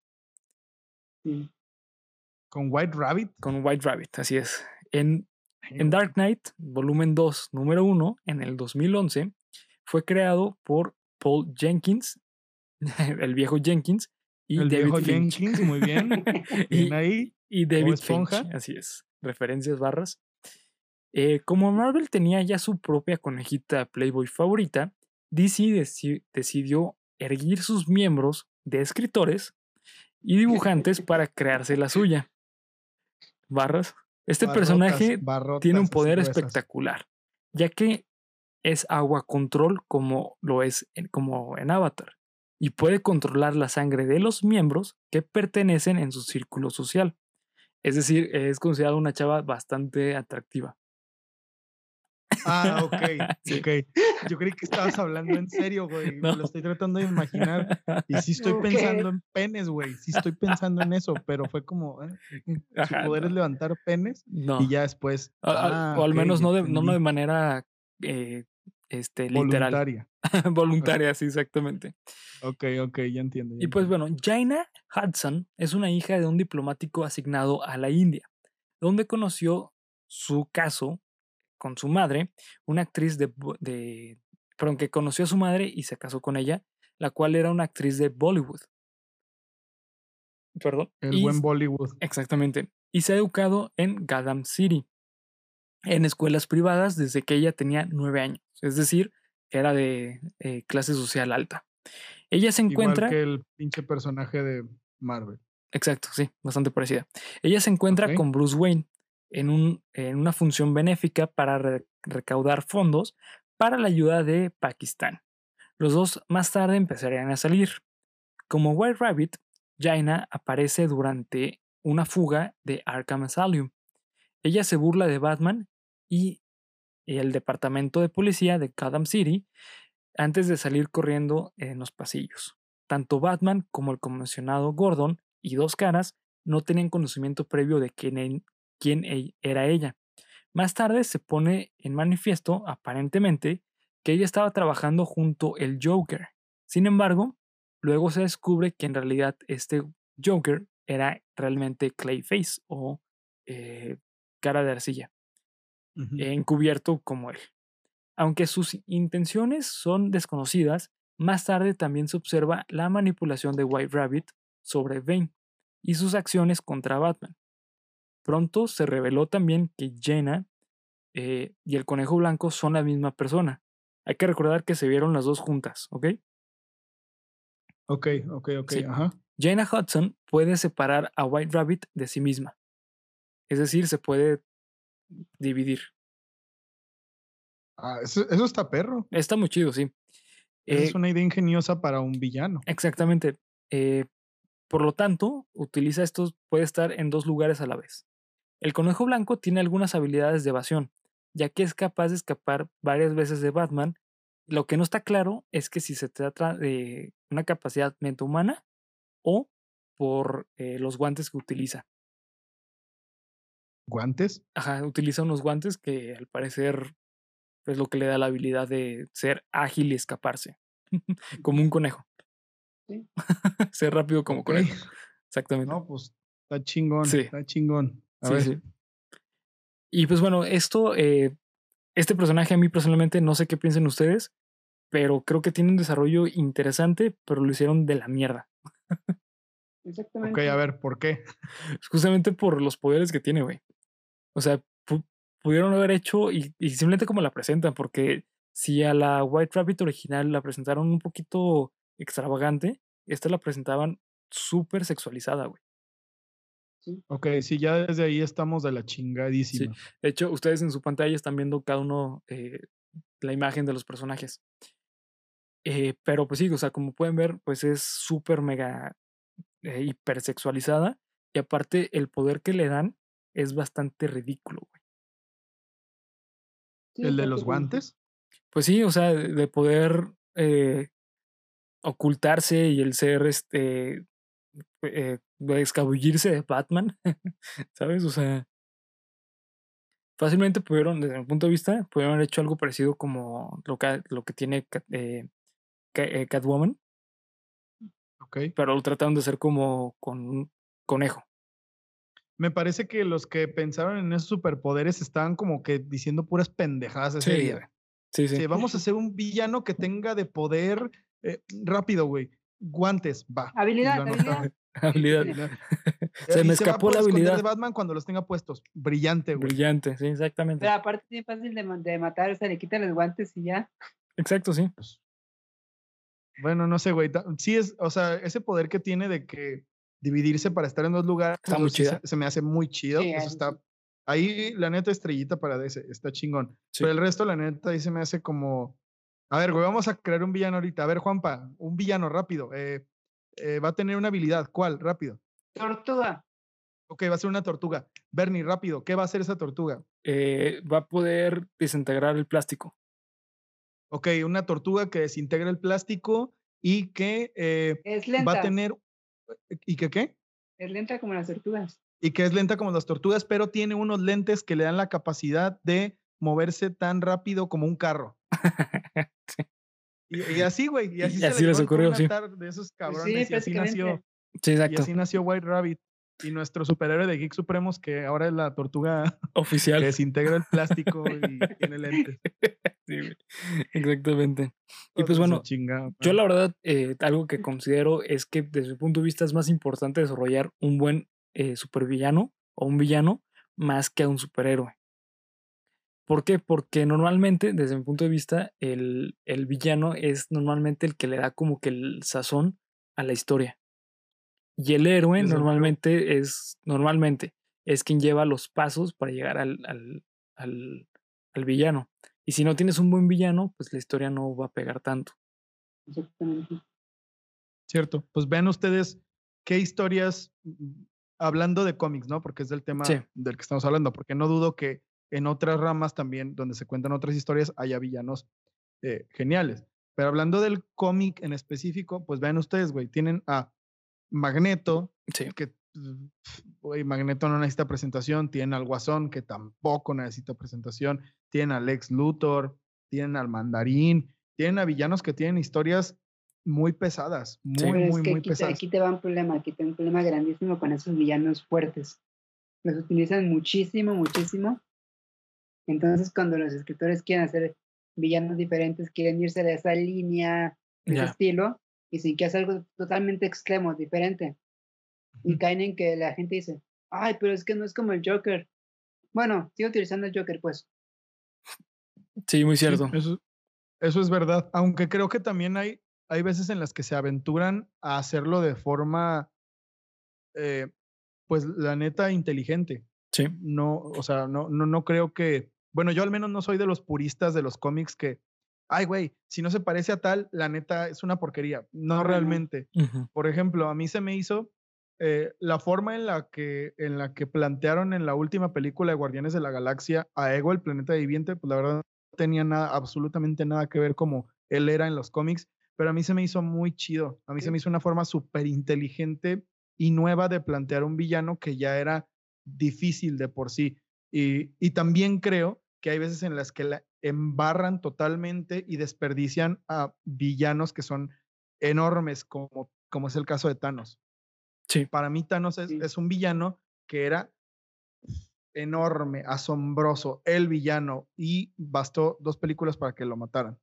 ¿Con White Rabbit? Con White Rabbit, así es. En, en Dark Knight, volumen 2, número 1, en el 2011, fue creado por Paul Jenkins, el viejo Jenkins, y el David viejo Jenkins, muy bien. y, ahí, y David Finch, así es. Referencias barras. Eh, como Marvel tenía ya su propia conejita Playboy favorita, DC decidió erguir sus miembros de escritores y dibujantes para crearse la suya. Barras. Este personaje tiene un poder espectacular, ya que es agua control como lo es en, como en Avatar y puede controlar la sangre de los miembros que pertenecen en su círculo social. Es decir, es considerada una chava bastante atractiva. Ah, ok, ok. Yo creí que estabas hablando en serio, güey. Me lo estoy tratando de imaginar. Y sí estoy pensando en penes, güey. Sí estoy pensando en eso, pero fue como, ¿eh? su poder es levantar penes y ya después. Ah, o al menos no de, no de manera eh, este, literal. Voluntaria. Voluntaria, sí, exactamente. Ok, ok, ya entiendo. y pues bueno, Jaina Hudson es una hija de un diplomático asignado a la India, donde conoció su caso con su madre, una actriz de, de, perdón, que conoció a su madre y se casó con ella, la cual era una actriz de Bollywood. Perdón. El buen Bollywood. Exactamente. Y se ha educado en Gadam City, en escuelas privadas desde que ella tenía nueve años. Es decir, era de eh, clase social alta. Ella se encuentra. Igual que el pinche personaje de Marvel. Exacto, sí, bastante parecida. Ella se encuentra con Bruce Wayne, en, un, en una función benéfica para recaudar fondos para la ayuda de Pakistán. Los dos más tarde empezarían a salir. Como White Rabbit, Jaina aparece durante una fuga de Arkham Asylum. Ella se burla de Batman y el departamento de policía de Gotham City antes de salir corriendo en los pasillos. Tanto Batman como el convencionado Gordon y Dos Caras no tenían conocimiento previo de quién, quién e-, era ella. Más tarde se pone en manifiesto, aparentemente, que ella estaba trabajando junto el Joker. Sin embargo, luego se descubre que en realidad este Joker era realmente Clayface o eh, cara de arcilla, encubierto como él. Aunque sus intenciones son desconocidas, más tarde también se observa la manipulación de White Rabbit sobre Bane y sus acciones contra Batman. Pronto se reveló también que Jenna eh, y el conejo blanco son la misma persona. Hay que recordar que se vieron las dos juntas, ¿ok? Ok, ok, ok, ajá. Jenna Hudson puede separar a White Rabbit de sí misma. Es decir, se puede dividir. Ah, eso, está perro. Está muy chido, sí. es eh una idea ingeniosa para un villano. Exactamente. Eh, por lo tanto, utiliza estos, puede estar en dos lugares a la vez. El conejo blanco tiene algunas habilidades de evasión, ya que es capaz de escapar varias veces de Batman. Lo que no está claro es que si se trata de una capacidad mente humana o por eh, los guantes que utiliza. ¿Guantes? Ajá, utiliza unos guantes que al parecer es lo que le da la habilidad de ser ágil y escaparse, como un conejo. ser rápido como conejo. Exactamente. No, pues está chingón, sí. está chingón. Y pues bueno, esto, eh, este personaje a mí personalmente no sé qué piensen ustedes, pero creo que tiene un desarrollo interesante, pero lo hicieron de la mierda. Exactamente. Ok, a ver, ¿por qué? Justamente por los poderes que tiene, güey. O sea, pudieron haber hecho y, y simplemente como la presentan, porque si a la White Rabbit original la presentaron un poquito extravagante, esta la presentaban súper sexualizada, güey. Ok, sí, ya desde ahí estamos de la chingadísima. De hecho, ustedes en su pantalla están viendo cada uno eh, la imagen de los personajes. Eh, pero pues sí, o sea, como pueden ver, pues es súper mega eh, hipersexualizada. Y aparte, el poder que le dan es bastante ridículo, güey. ¿El de los guantes? Pues sí, o sea, de poder eh, ocultarse y el ser este eh, escabullirse de Batman, ¿sabes? O sea, fácilmente pudieron, desde mi punto de vista, pudieron haber hecho algo parecido como lo que, lo que tiene eh, Catwoman. Pero lo trataron de hacer como con un conejo. Me parece que los que pensaron en esos superpoderes estaban como que diciendo puras pendejadas ese día. Sí, sí. vamos a hacer un villano que tenga de poder rápido, güey. Guantes, va. Habilidad, habilidad. habilidad. se me escapó la habilidad de Batman cuando los tenga puestos. Brillante, güey. Brillante, sí, exactamente. Pero aparte es fácil de, matar, o sea, le quitan los guantes y ya. Exacto, sí. Pues, bueno, no sé, güey. Sí es, o sea, ese poder que tiene de que dividirse para estar en dos lugares. Está muy chido. Se, me hace muy chido. Eso está. Ahí, la neta, estrellita para ese, está chingón. Pero el resto, la neta, ahí se me hace como. A ver, güey, vamos a crear un villano ahorita. A ver, Juanpa, un villano rápido. Eh, eh, va a tener una habilidad. ¿Cuál? Rápido. Tortuga. Ok, va a ser una tortuga. Bernie, rápido, ¿qué va a hacer esa tortuga? Eh, va a poder desintegrar el plástico. Ok, una tortuga que desintegra el plástico y que eh, es lenta. va a tener. ¿Y que qué? Es lenta como las tortugas. Y que es lenta como las tortugas, pero tiene unos lentes que le dan la capacidad de moverse tan rápido como un carro. y, así, güey. Y así, se les ocurrió, sí. De esos cabrones. y así nació. Sí, exacto. Y así nació White Rabbit. Y nuestro superhéroe de Geek Supremos, que ahora es la tortuga oficial. Que desintegra el plástico y tiene lentes. Sí, exactamente. Y pues bueno, yo la verdad, eh, algo que considero es que desde mi punto de vista es más importante desarrollar un buen eh, supervillano o un villano más que a un superhéroe. ¿Por qué? Porque normalmente, desde mi punto de vista, el, el villano es normalmente el que le da como que el sazón a la historia. Y el héroe normalmente es, normalmente, es quien lleva los pasos para llegar al, al, al, villano. Y si no tienes un buen villano, pues la historia no va a pegar tanto. Exactamente. Cierto. Pues vean ustedes qué historias, mm, hablando de cómics, ¿no? Porque es del tema del que estamos hablando, porque no dudo que en otras ramas también, donde se cuentan otras historias, haya villanos eh, geniales. Pero hablando del cómic en específico, pues vean ustedes, güey, tienen a Magneto, que pues, Magneto no necesita presentación, tiene al Guasón, que tampoco necesita presentación, tienen al Lex Luthor, tienen al Mandarín, tienen a villanos que tienen historias muy pesadas, muy, muy, muy pesadas. aquí te va un problema, aquí te va un problema grandísimo con esos villanos fuertes. Los utilizan muchísimo, muchísimo. Entonces, cuando los escritores quieren hacer villanos diferentes, quieren irse de esa línea, de ese estilo, y sin que hacer algo totalmente extremo, diferente. Y caen en que la gente dice, ay, pero es que no es como el Joker. Bueno, sigo utilizando el Joker, pues. Sí, muy cierto. eso, eso, es verdad, aunque creo que también hay, hay veces en las que se aventuran a hacerlo de forma, eh, pues la neta, inteligente. Sí. No, o sea, no, no, no creo que, bueno, yo al menos no soy de los puristas de los cómics que ay, güey, si no se parece a tal, la neta es una porquería. No realmente. Por ejemplo, a mí se me hizo eh, la forma en la, que, en la que plantearon en la última película de Guardianes de la Galaxia a Ego, el planeta viviente, pues la verdad no tenía nada, absolutamente nada que ver como él era en los cómics, pero a mí se me hizo muy chido. A mí se me hizo una forma súper inteligente y nueva de plantear un villano que ya era difícil de por sí. Y, y también creo que hay veces en las que la embarran totalmente y desperdician a villanos que son enormes, como, como es el caso de Thanos. Sí. Para mí Thanos es, un villano que era enorme, asombroso, el villano, y bastó dos películas para que lo mataran.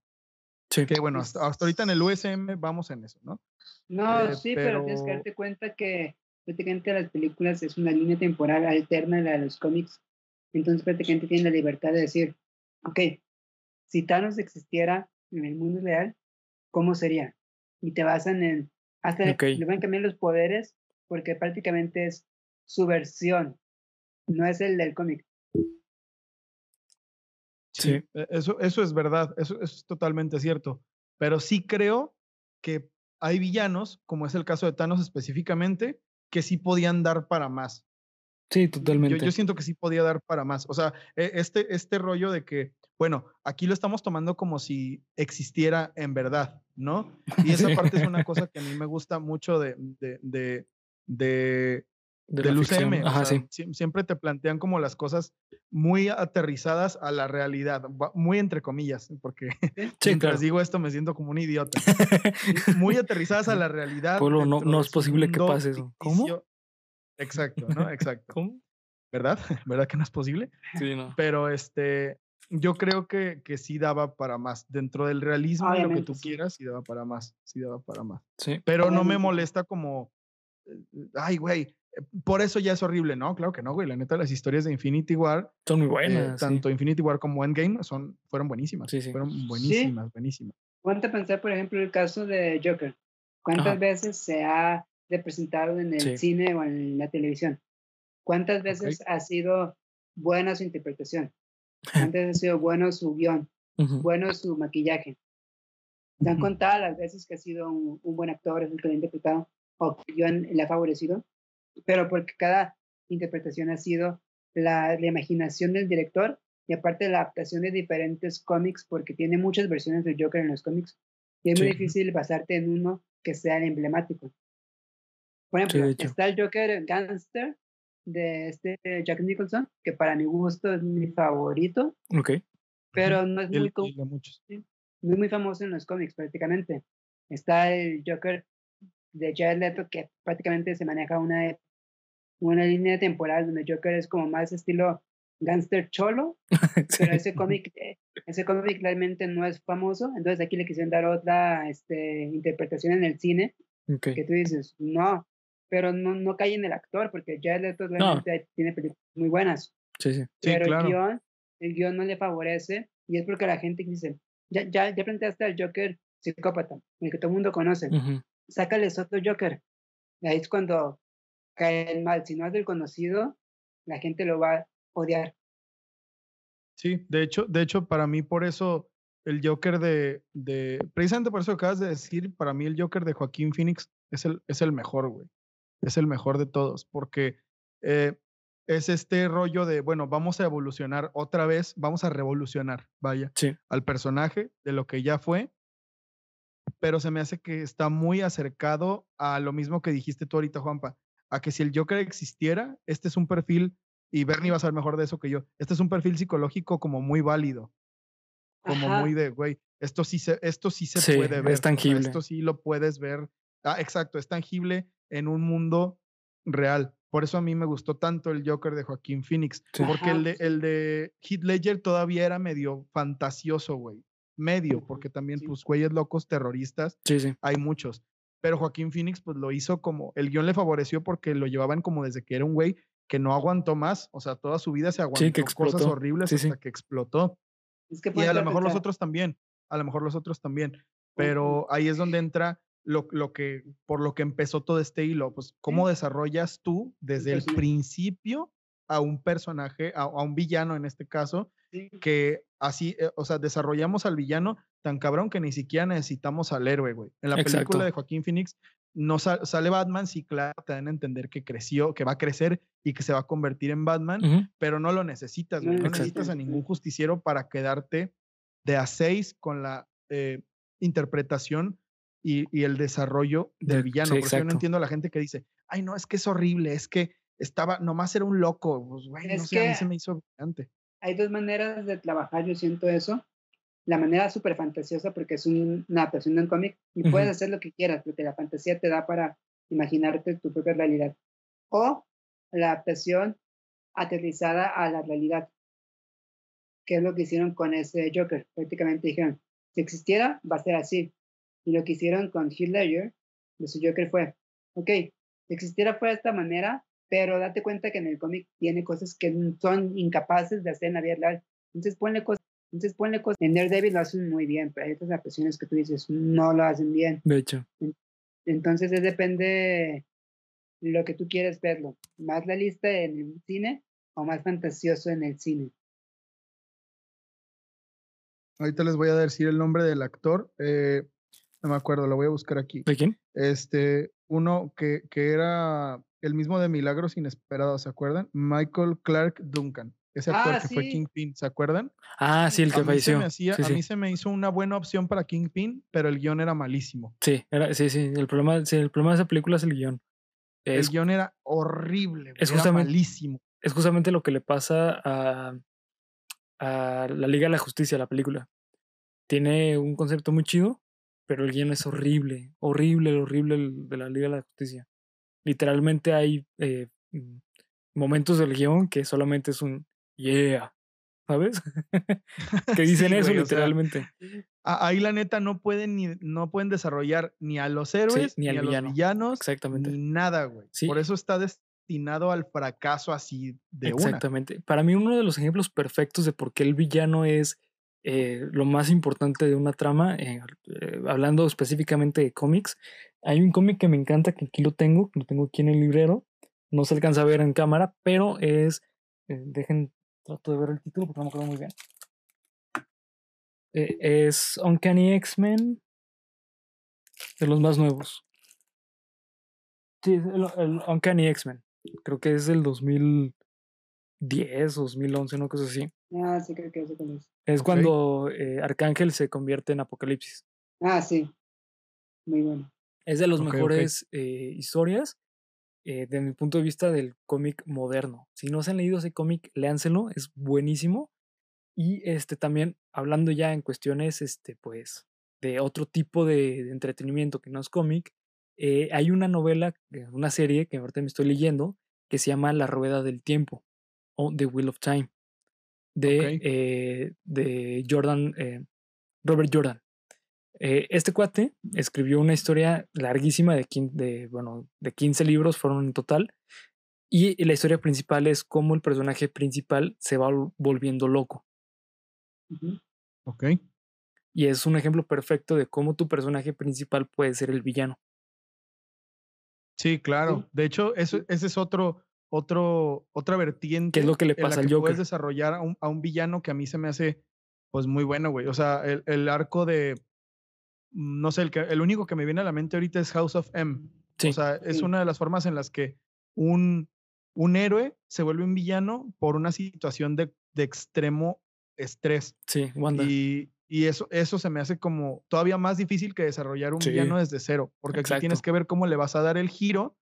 Sí. Que bueno, hasta, ahorita en el USM vamos en eso, ¿no? No, eh, sí, pero... tienes que darte cuenta que prácticamente las películas es una línea temporal alterna a la de los cómics Entonces prácticamente tienen la libertad de decir, ok, si Thanos existiera en el mundo real, ¿cómo sería? Y te basan en, hasta le, van a cambiar los poderes porque prácticamente es su versión, no es el del cómic. Sí, e, eso, eso es verdad, eso, eso es totalmente cierto. Pero sí creo que hay villanos, como es el caso de Thanos específicamente, que sí podían dar para más. Sí, totalmente. Yo, siento que sí podía dar para más. O sea, e, este, este rollo de que, bueno, aquí lo estamos tomando como si existiera en verdad, ¿no? Y esa parte es una cosa que a mí me gusta mucho de, de, de, de del UCM. Ajá, sí. Siempre te plantean como las cosas muy aterrizadas a la realidad, muy entre comillas, porque mientras digo esto me siento como un idiota. muy aterrizadas a la realidad. Polo, no, no es posible que pase eso. ¿Cómo? Exacto, ¿no? Exacto. ¿Cómo? ¿Verdad? ¿Verdad que no es posible? Sí, no. Pero este, yo creo que, que sí daba para más. Dentro del realismo, lo que tú quieras, sí daba para más. Sí daba para más. Sí. Pero no me molesta como, eh, ay, güey, por eso ya es horrible, ¿no? Claro que no, güey. La neta, las historias de Infinity War. Son muy eh, buenas. tanto Infinity War como Endgame son, fueron buenísimas. Sí, sí. Fueron buenísimas, buenísimas. Ponte a pensar, por ejemplo, el caso de Joker. ¿Cuántas veces se ha representado en el cine o en la televisión? ¿Cuántas veces ha sido buena su interpretación? ¿Cuántas veces ha sido bueno su guion? Bueno su maquillaje. ¿Te han contado las veces que ha sido un, buen actor, es el que lo ha interpretado, o que guion le ha favorecido? pero porque cada interpretación ha sido la, imaginación del director y aparte la adaptación de diferentes cómics, porque tiene muchas versiones del Joker en los cómics, y es muy difícil basarte en uno que sea el emblemático. Por ejemplo, está el Joker Gangster de este Jack Nicholson, que para mi gusto es mi favorito. Ok. Pero no es muy, muy, muy famoso en los cómics prácticamente. Está el Joker de Jared Leto que prácticamente se maneja una, una línea temporal donde Joker es como más estilo gangster cholo, pero ese cómic eh, ese cómic realmente no es famoso, entonces aquí le quisieron dar otra este, interpretación en el cine, que tú dices, no, pero no, no cae en el actor, porque Jared Leto realmente tiene películas muy buenas, sí, sí. pero el, guion, el guion no le favorece, y es porque la gente dice, ya, ya, ya planteaste al Joker psicópata, el que todo el mundo conoce, sácales otro Joker. Ahí es cuando cae el mal. Si no es del conocido, la gente lo va a odiar. Sí, de hecho, de hecho, para mí por eso el Joker de, de, precisamente por eso acabas de decir, para mí el Joker de Joaquín Phoenix es el, es el mejor, güey. Es el mejor de todos, porque eh, es este rollo de, bueno, vamos a evolucionar otra vez, vamos a revolucionar, vaya, al personaje de lo que ya fue pero se me hace que está muy acercado a lo mismo que dijiste tú ahorita, Juanpa, a que si el Joker existiera, este es un perfil, y Bernie va a saber mejor de eso que yo, este es un perfil psicológico como muy válido, como muy de, güey, esto sí se, esto sí se puede ver. Es tangible. esto sí lo puedes ver. Ah, exacto, es tangible en un mundo real. Por eso a mí me gustó tanto el Joker de Joaquín Phoenix, porque el de, el de Heath Ledger todavía era medio fantasioso, güey medio, porque también, pues, güeyes locos terroristas, sí, sí. hay muchos. Pero Joaquín Phoenix, pues, lo hizo como, el guion le favoreció porque lo llevaban como desde que era un güey que no aguantó más, o sea, toda su vida se aguantó cosas horribles hasta que explotó. y a lo mejor los otros también, a lo mejor los otros también, pero ahí es donde entra lo, lo, que, por lo que empezó todo este hilo, pues, ¿cómo desarrollas tú desde el principio a un personaje, a, a, un villano en este caso, que así, eh, o sea, desarrollamos al villano tan cabrón que ni siquiera necesitamos al héroe, güey. En la película de Joaquín Phoenix no sale Batman, sí, claro, te dan a entender que creció, que va a crecer y que se va a convertir en Batman, pero no lo necesitas, güey. No necesitas a ningún justiciero para quedarte de a seis con la eh, interpretación y, y, el desarrollo del villano. porque yo no entiendo a la gente que dice, ay, no, es que es horrible, es que estaba, nomás era un loco. Pues, güey, no sé, a mí se me hizo brillante hay dos maneras de trabajar, yo siento eso. La manera súper fantasiosa, porque es una adaptación de un cómic, y puedes hacer lo que quieras, porque la fantasía te da para imaginarte tu propia realidad. O la adaptación aterrizada a la realidad, que es lo que hicieron con ese Joker. Prácticamente dijeron, si existiera, va a ser así. Y lo que hicieron con Heath Ledger, de su Joker fue, ok, si existiera fue de esta manera, pero date cuenta que en el cómic tiene cosas que son incapaces de hacer en la vida real. Entonces ponle cosas, entonces ponle cosas. En Daredevil lo hacen muy bien, pero hay otras adaptaciones que tú dices no lo hacen bien. De hecho. Entonces es depende lo que tú quieres verlo. Más la lista en el cine o más fantasioso en el cine. Ahorita les voy a decir el nombre del actor. Eh, no me acuerdo, lo voy a buscar aquí. ¿De quién? Este, uno que, que era el mismo de Milagros Inesperados, ¿se acuerdan? Michael Clark Duncan, ese actor ah, que fue Kingpin, ¿se acuerdan? Ah, sí, el que falleció. a mí se me hizo una buena opción para Kingpin, pero el guion era malísimo. Sí, era, sí, sí. El problema, el problema de esa película es el guion. el guion era horrible, es era malísimo. Es justamente lo que le pasa a, a la Liga de la Justicia, la película. Tiene un concepto muy chido, pero el guion es horrible, horrible, horrible de la Liga de la Justicia literalmente hay eh, mm, momentos del guion que solamente es un yeah, ¿sabes? que dicen eso literalmente. ahí la neta no pueden ni no pueden desarrollar ni a los héroes ni, a los villanos, exactamente. ni nada, güey. Por eso está destinado al fracaso así de Exactamente. Para mí uno de los ejemplos perfectos de por qué el villano es eh, lo más importante de una trama, eh, hablando específicamente de cómics, hay un cómic que me encanta, que aquí lo tengo, lo tengo aquí en el librero. No se alcanza a ver en cámara, pero es. Eh, dejen, trato de ver el título porque no me acuerdo muy bien. Eh, es Uncanny X-Men. De los más nuevos. Sí, el, el Uncanny X-Men. Creo que es del 2010 o 2011, una cosa así. Ah, sí, creo que es. Es cuando eh, Arcángel se convierte en Apocalipsis. Ah, sí. Muy bueno. Es de las mejores eh, historias eh, de mi punto de vista del cómic moderno. Si no se han leído ese cómic, léanselo, es buenísimo. Y este también, hablando ya en cuestiones, este, pues, de otro tipo de, entretenimiento que no es cómic, eh, hay una novela, una serie que ahorita me estoy leyendo, que se llama La Rueda del Tiempo, o The Wheel of Time, de, de Jordan, Robert Jordan. Eh, este cuate escribió una historia larguísima de, de, bueno, de 15 libros, fueron en total. Y la historia principal es cómo el personaje principal se va volviendo loco. Ok. Y es un ejemplo perfecto de cómo tu personaje principal puede ser el villano. Sí, claro. De hecho, eso, ese es otro, otro, otra vertiente. ¿Qué es lo que le pasa al Joker? Puedes desarrollar a un, a un, villano que a mí se me hace, pues, muy bueno, güey. O sea, el, el arco de, no sé, el, que, el único que me viene a la mente ahorita es House of M. o sea, es una de las formas en las que un, un héroe se vuelve un villano por una situación de, de extremo estrés. Sí, Wanda. Y, y, eso, eso se me hace como todavía más difícil que desarrollar un villano desde cero, porque aquí tienes que ver cómo le vas a dar el giro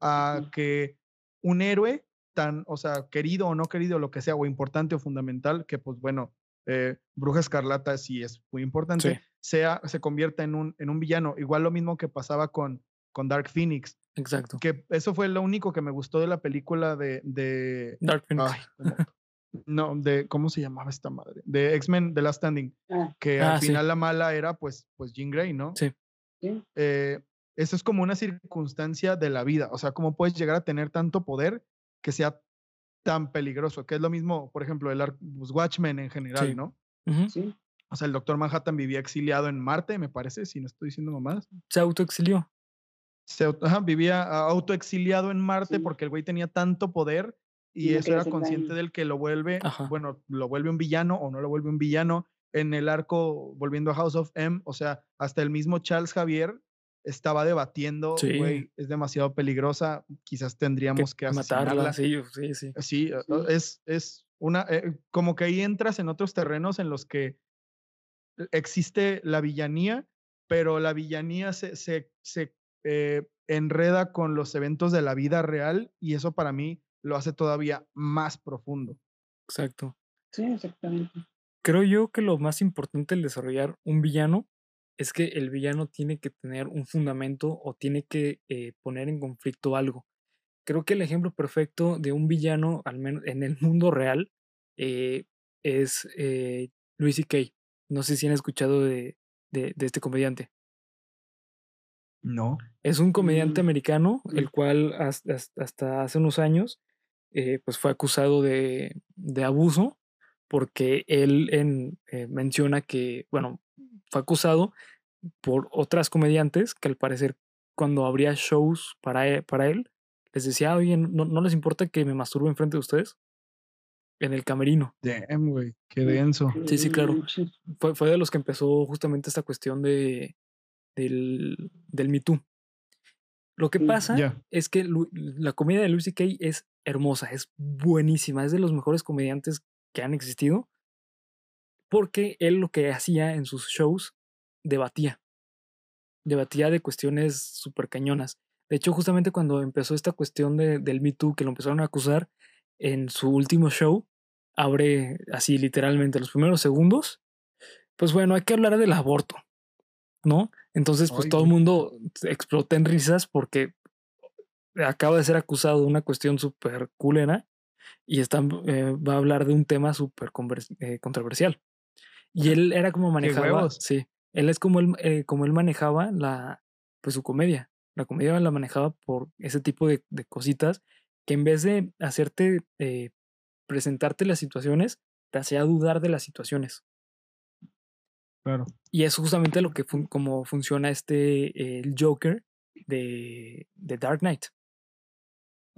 a que un héroe tan, o sea, querido o no querido, lo que sea, o importante o fundamental, que pues bueno, eh, Bruja Escarlata sí es muy importante, sea, se convierta en un, en un villano. Igual lo mismo que pasaba con, con Dark Phoenix. Exacto. Que eso fue lo único que me gustó de la película de... de Dark Phoenix. no, de, ¿cómo se llamaba esta madre? De X-Men The Last Standing. Ah. Que al ah, final la mala era pues, pues Jean Grey, ¿no? Sí. Eh, eso es como una circunstancia de la vida. O sea, cómo puedes llegar a tener tanto poder que sea tan peligroso, que es lo mismo, por ejemplo, el pues, Watchmen en general, ¿no? Sí. O sea, el doctor Manhattan vivía exiliado en Marte, me parece, si no estoy diciendo nomás. Se autoexilió. Se vivía autoexiliado en Marte porque el güey tenía tanto poder y eso era consciente del que lo vuelve, bueno, lo vuelve un villano o no lo vuelve un villano. En el arco, volviendo a House of M, o sea, hasta el mismo Charles Javier estaba debatiendo, güey, es demasiado peligrosa, quizás tendríamos que, matarla. Sí, sí, sí. Sí, es, es una, eh, como que ahí entras en otros terrenos en los que existe la villanía, pero la villanía se, se, se eh, enreda con los eventos de la vida real y eso para mí lo hace todavía más profundo. Exacto. Sí, exactamente. Creo yo que lo más importante al desarrollar un villano es que el villano tiene que tener un fundamento o tiene que eh, poner en conflicto algo. Creo que el ejemplo perfecto de un villano, al menos en el mundo real, eh, es eh, Louis C.K. No sé si han escuchado de, de, este comediante. No. Es un comediante mm. americano, el cual hasta, hace unos años eh, pues fue acusado de, abuso porque él en, eh, menciona que, bueno, fue acusado por otras comediantes que al parecer cuando habría shows para él, para él les decía, oye, ¿no, les importa que me masturbe enfrente de ustedes? En el camerino. Damn, güey, qué denso. Sí, sí, claro. Fue, fue de los que empezó justamente esta cuestión de, del, del Me Too. Lo que pasa es que la comedia de Lucy Kay es hermosa, es buenísima, es de los mejores comediantes que han existido, porque él lo que hacía en sus shows debatía, debatía de cuestiones súper cañonas. De hecho, justamente cuando empezó esta cuestión de, del Me Too, que lo empezaron a acusar, en su último show, abre así literalmente los primeros segundos, pues bueno, hay que hablar del aborto, ¿no? Entonces, pues todo el mundo explota en risas porque acaba de ser acusado de una cuestión súper culera y eh, va a hablar de un tema súper eh, controversial. Y él era como manejaba, sí, él es como él, eh, como él manejaba la, pues su comedia. La comedia la manejaba por ese tipo de, cositas que en vez de hacerte, presentarte las situaciones, te hacía dudar de las situaciones. Claro. Y es justamente lo que como funciona este el Joker de, de Dark Knight.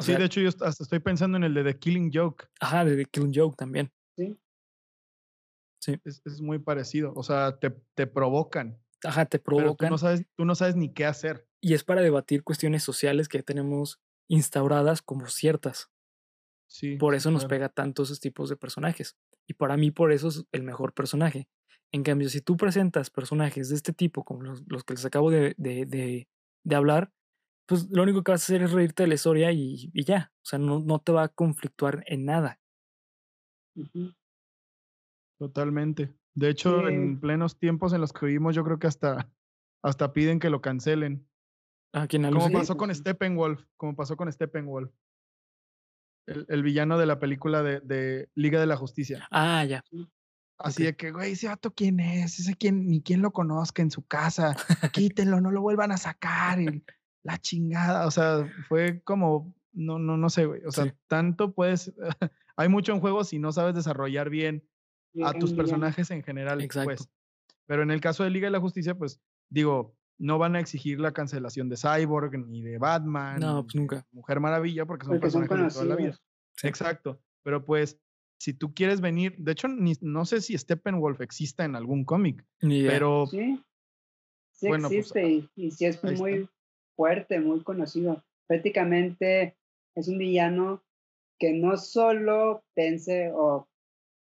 sí, de hecho yo hasta estoy pensando en el de The Killing Joke. Ajá, de The Killing Joke también. Sí. Sí. Es, muy parecido. O sea, te, te provocan. Ajá, te provocan. tú, no sabes, tú no sabes ni qué hacer. Y es para debatir cuestiones sociales que tenemos instauradas como ciertas. Sí. Por eso nos pega tanto esos tipos de personajes. Y para mí, por eso es el mejor personaje. En cambio, si tú presentas personajes de este tipo, como los, que les acabo de, de, hablar, pues lo único que vas a hacer es reírte de la historia y, ya. O sea, no, no, te va a conflictuar en nada. Totalmente. De hecho, en plenos tiempos en los que vivimos, yo creo que hasta, hasta piden que lo cancelen. ¿A quién Como pasó con Steppenwolf, como pasó con Steppenwolf. El, el villano de la película de, de, Liga de la Justicia. Ah, ya. Así de que, güey, ese vato quién es, ese quién, ni quién lo conozca en su casa, quítenlo, no lo vuelvan a sacar, la chingada, o sea, fue como, no, no, no sé, güey, o sea, tanto puedes, hay mucho en juego si no sabes desarrollar bien a tus personajes en general, pues. Pero en el caso de Liga de la Justicia, pues, digo, no van a exigir la cancelación de Cyborg, ni de Batman, no, pues nunca. Mujer Maravilla, porque son personajes de toda la vida. Exacto, pero pues si tú quieres venir, de hecho, no sé si Steppenwolf exista en algún cómic, pero... Sí, sí pues, existe y, sí es muy fuerte, muy conocido. Prácticamente es un villano que no solo pense o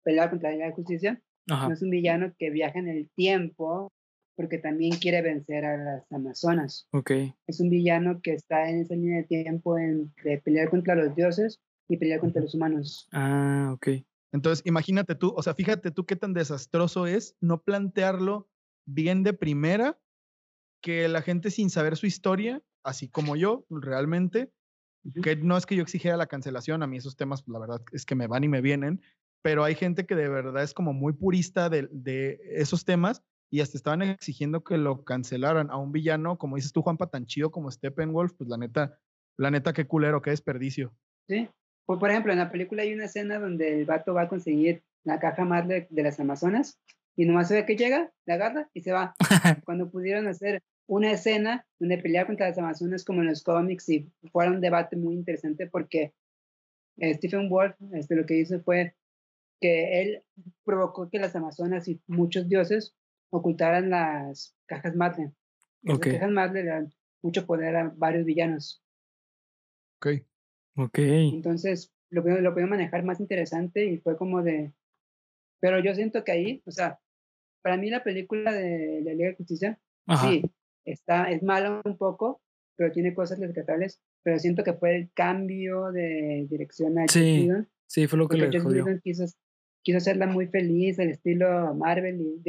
pelea contra la justicia, no es un villano que viaja en el tiempo porque también quiere vencer a las Amazonas. Okay. Es un villano que está en esa línea de tiempo en, de pelear contra los dioses y pelear contra los humanos. Ah, ok. Entonces, imagínate tú, o sea, fíjate tú qué tan desastroso es no plantearlo bien de primera, que la gente sin saber su historia, así como yo, realmente, que no es que yo exigiera la cancelación, a mí esos temas, la verdad es que me van y me vienen, pero hay gente que de verdad es como muy purista de, de esos temas y hasta estaban exigiendo que lo cancelaran a un villano, como dices tú, Juanpa, tan chido como Steppenwolf, pues la neta, la neta, qué culero, qué desperdicio. Sí, pues, por ejemplo, en la película hay una escena donde el vato va a conseguir la caja madre de las Amazonas y nomás se ve que llega, la agarra y se va. Cuando pudieron hacer una escena donde pelear contra las Amazonas como en los cómics y fue un debate muy interesante porque eh, Stephen Wolf este, lo que hizo fue que él provocó que las Amazonas y muchos dioses ocultaran las cajas madre. Las cajas madre le dan mucho poder a varios villanos. Ok. Ok. Entonces, lo, lo manejar más interesante y fue como de... Pero yo siento que ahí, o sea, para mí la película de la Liga de Justicia, sí, está, es mala un poco, pero tiene cosas rescatables, pero siento que fue el cambio de dirección a Sí, sí, fue lo que le jodió. Quiso, quiso hacerla muy feliz, el estilo Marvel, y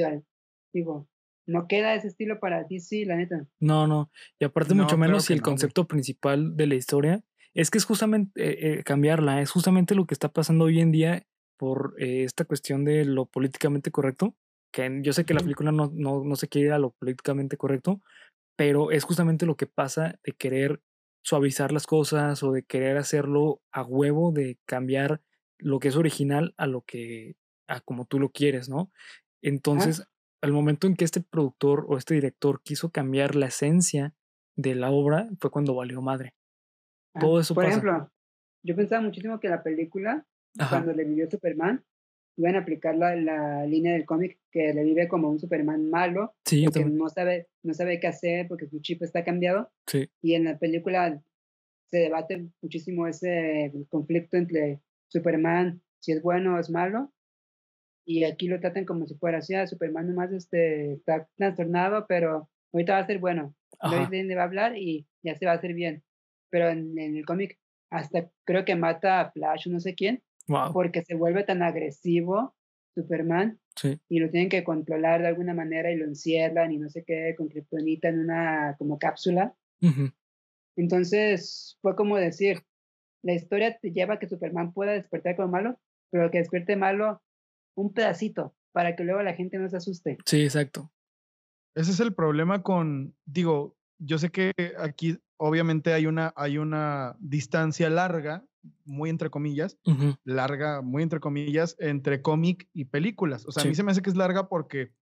digo, no queda ese estilo para DC, la neta. No, no, y aparte mucho menos si el concepto principal de la historia es que es justamente eh, eh, cambiarla, es justamente lo que está pasando hoy en día por eh, esta cuestión de lo políticamente correcto, que yo sé que la película no, no, no se quiere ir a lo políticamente correcto, pero es justamente lo que pasa de querer suavizar las cosas o de querer hacerlo a huevo, de cambiar lo que es original a lo que, a como tú lo quieres, ¿no? Entonces, al momento en que este productor o este director quiso cambiar la esencia de la obra, fue cuando valió madre. Ah, Todo eso Por ejemplo, yo pensaba muchísimo que la película, cuando le vivió Superman, iban a aplicar la, la línea del cómic que le vive como un Superman malo, sí, que no sabe, no sabe qué hacer porque su chip está cambiado. Sí. Y en la película se debate muchísimo ese conflicto entre Superman, si es bueno o es malo. Y aquí lo tratan como si fuera así, ah, Superman nomás este, está trastornado, pero ahorita va a ser bueno. Lois Lane le va a hablar y ya se va a hacer bien. Pero en, en el cómic hasta creo que mata a Flash o no sé quién porque se vuelve tan agresivo Superman y lo tienen que controlar de alguna manera y lo encierran y no sé qué con kriptonita en una como cápsula. Entonces fue como decir, la historia te lleva a que Superman pueda despertar como malo, pero que despierte malo un pedacito para que luego la gente no se asuste. Sí, exacto. Ese es el problema con, digo, yo sé que aquí obviamente hay una, hay una distancia larga muy entre comillas, larga, muy entre comillas, entre cómic y películas. O sea, a mí se me hace que es larga porque,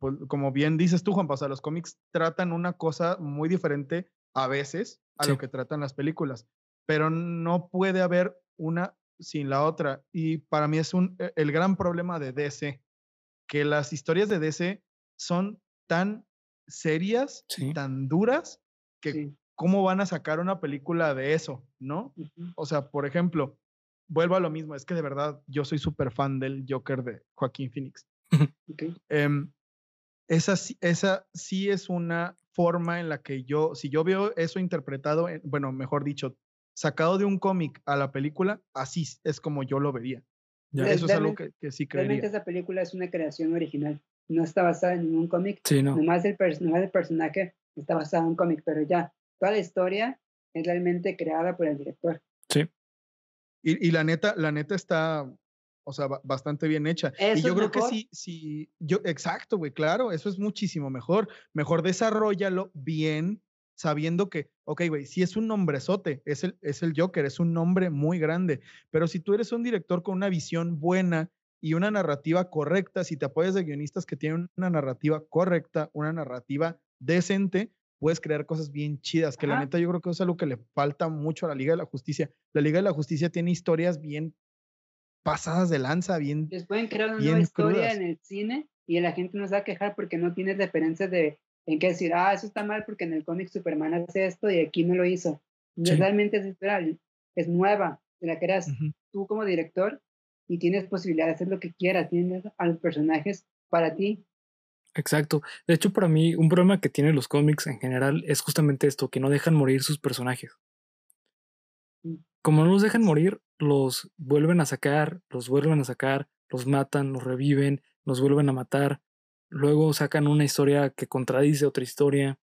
pues, como bien dices tú, Juan, o los cómics tratan una cosa muy diferente a veces a lo que tratan las películas, pero no puede haber una sin la otra. Y para mí es un, e, el gran problema de DC, que las historias de DC son tan serias, tan duras, que ¿cómo van a sacar una película de eso? ¿No? O sea, por ejemplo, vuelvo a lo mismo, es que de verdad yo soy súper fan del Joker de Joaquín Phoenix. Em, esa, esa sí es una forma en la que yo, si yo veo eso interpretado, bueno, mejor dicho, sacado de un cómic a la película, así es como yo lo vería. Eso es algo que, sí creería. Realmente esa película es una creación original, no está basada en ningún cómic. Sí, no. Nomás el, nomás el personaje está basado en un cómic, pero ya, toda la historia es realmente creada por el director. Sí. Y, la neta, la neta está, o sea, bastante bien hecha. y yo creo que sí, sí, yo, exacto, güey, claro, eso es muchísimo mejor. Mejor desarrollalo bien, sabiendo que, ok, güey, si es un nombrezote, es el, es el Joker, es un nombre muy grande, pero si tú eres un director con una visión buena y una narrativa correcta, si te apoyas de guionistas que tienen una narrativa correcta, una narrativa decente, puedes crear cosas bien chidas, que la neta yo creo que es algo que le falta mucho a la Liga de la Justicia. La Liga de la Justicia tiene historias bien pasadas de lanza, bien. Les pueden crear una nueva historia en el cine y la gente no se va a quejar porque no tiene referencias de en qué decir, ah, eso está mal porque en el cómic Superman hace esto y aquí no lo hizo. Realmente es, es nueva, te la creas tú como director y tienes posibilidad de hacer lo que quieras, tienes a los personajes para ti Exacto. De hecho, para mí, un problema que tienen los cómics en general es justamente esto, que no dejan morir sus personajes. Mm. Como no los dejan morir, los vuelven a sacar, los vuelven a sacar, los matan, los reviven, los vuelven a matar. Luego sacan una historia que contradice otra historia.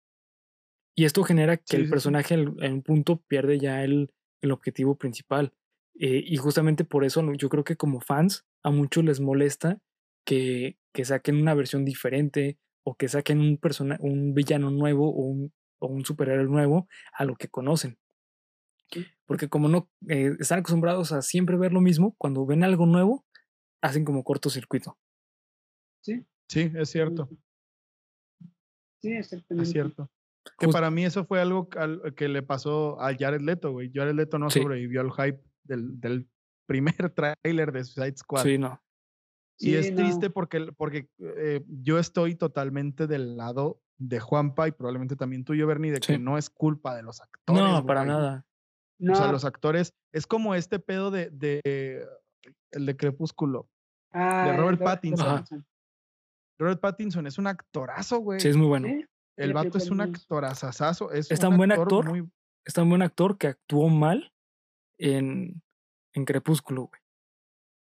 Y esto genera que el personaje en un punto pierde ya el, el objetivo principal. Eh, y justamente por eso yo creo que como fans a muchos les molesta que, que saquen una versión diferente o que saquen un, persona, un villano nuevo o un, o un superhéroe nuevo a lo que conocen. Porque como no eh, están acostumbrados a siempre ver lo mismo, cuando ven algo nuevo, hacen como cortocircuito. Sí. Sí, es cierto. Sí, exactamente. Es cierto. Que para mí eso fue algo que le pasó a Jared Leto, güey. Jared Leto no sobrevivió al hype del, del primer tráiler de Suicide Squad. Sí, no. Y es triste porque, porque eh, yo estoy totalmente del lado de Juanpa y probablemente también tuyo, Bernie, de que no es culpa de los actores. No, para nada. O sea, los actores, es como este pedo de, de el de Crepúsculo, de ah, Robert Pattinson. Robert Pattinson es un actorazo, güey. Sí, es muy bueno. El vato es un actorazazazo. Es, es tan buen actor. Muy... Es tan buen actor que actuó mal en, en Crepúsculo, güey.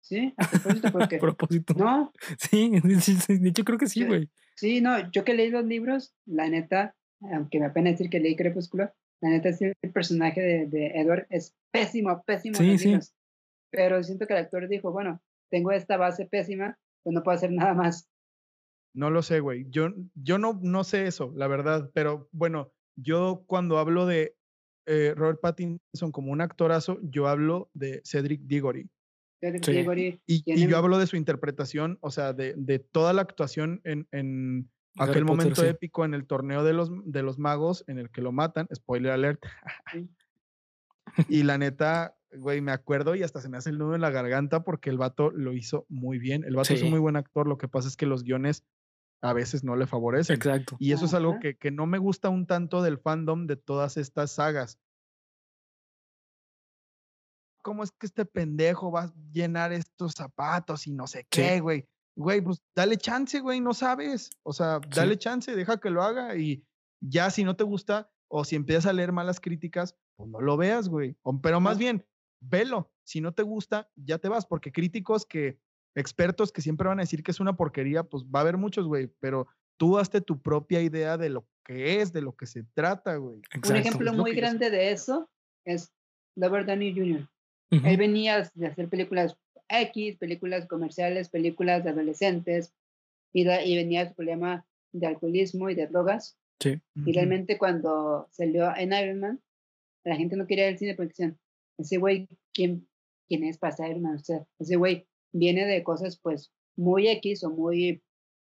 Sí, a propósito, porque. a propósito. No. Sí, yo creo que sí, güey. Sí, no, yo que leí los libros, la neta, aunque me apena decir que leí Crepúsculo, la neta, sí, el personaje de, de Edward es pésimo, pésimo. Sí, sí. Pero siento que el actor dijo, bueno, tengo esta base pésima, pues no puedo hacer nada más. No lo sé, güey. Yo, yo no, no sé eso, la verdad. Pero bueno, yo cuando hablo de eh, Robert Pattinson como un actorazo, yo hablo de Cedric Diggory. Cedric Diggory. Y, yo hablo de su interpretación, o sea, de, de toda la actuación en, en aquel momento épico en el torneo de los, de los magos en el que lo matan. Spoiler alert. y la neta, güey, me acuerdo y hasta se me hace el nudo en la garganta porque el vato lo hizo muy bien. El vato es un muy buen actor, lo que pasa es que los guiones a veces no le favorecen. Exacto. Y eso es algo que, que, no me gusta un tanto del fandom de todas estas sagas. ¿Cómo es que este pendejo va a llenar estos zapatos y no sé qué, güey? Güey, pues dale chance, güey, no sabes. O sea, dale chance, deja que lo haga y ya si no te gusta o si empiezas a leer malas críticas, pues no lo veas, güey. Pero más bien, velo. Si no te gusta, ya te vas, porque críticos que expertos que siempre van a decir que es una porquería, pues va a haber muchos, güey, pero tú hazte tu propia idea de lo que es, de lo que se trata, güey. Un ejemplo muy grande de eso es Robert Downey Jr. Él venía de hacer películas X, películas comerciales, películas de adolescentes, y, y venía su problema de alcoholismo y de drogas. Sí. Y realmente cuando salió en Iron Man, la gente no quería ir al cine porque decían, ese güey, ¿quién, ¿quién es para ser Iron Man? O sea, ese güey viene de cosas pues muy X o muy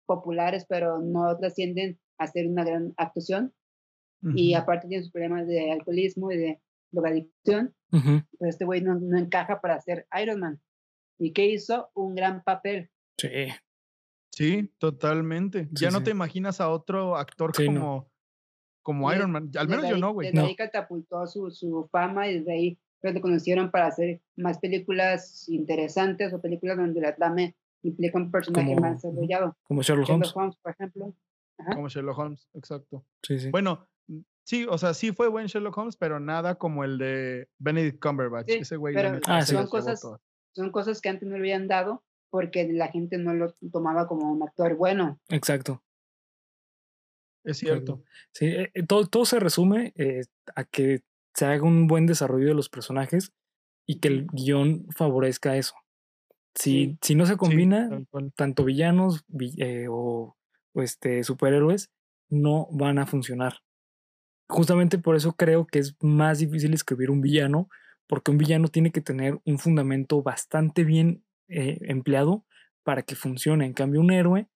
populares, pero no trascienden a hacer una gran actuación. Y aparte tiene sus problemas de alcoholismo y de drogadicción. pues este güey no, no, encaja para ser Iron Man. ¿Y qué hizo? Un gran papel. Sí. Sí, totalmente. ya no te imaginas a otro actor como, como Iron Man. Al menos yo no, güey. Desde ahí catapultó su, su fama y desde ahí te conocieron para hacer más películas interesantes o películas donde la trama implica un personaje más desarrollado. Como Sherlock, Holmes. por ejemplo. Como Sherlock Holmes, exacto. Sí, sí. Bueno, sí, o sea, sí fue buen Sherlock Holmes, pero nada como el de Benedict Cumberbatch. Ese güey. ah, son, cosas, son cosas que antes no le habían dado porque la gente no lo tomaba como un actor bueno. Exacto. Es cierto. Sí, eh, eh, todo, todo se resume eh, a que se haga un buen desarrollo de los personajes y que el guion favorezca eso. Si, si no se combina, tanto villanos eh, o, este, superhéroes no van a funcionar. Justamente por eso creo que es más difícil escribir un villano, porque un villano tiene que tener un fundamento bastante bien eh, empleado para que funcione. En cambio, un héroe,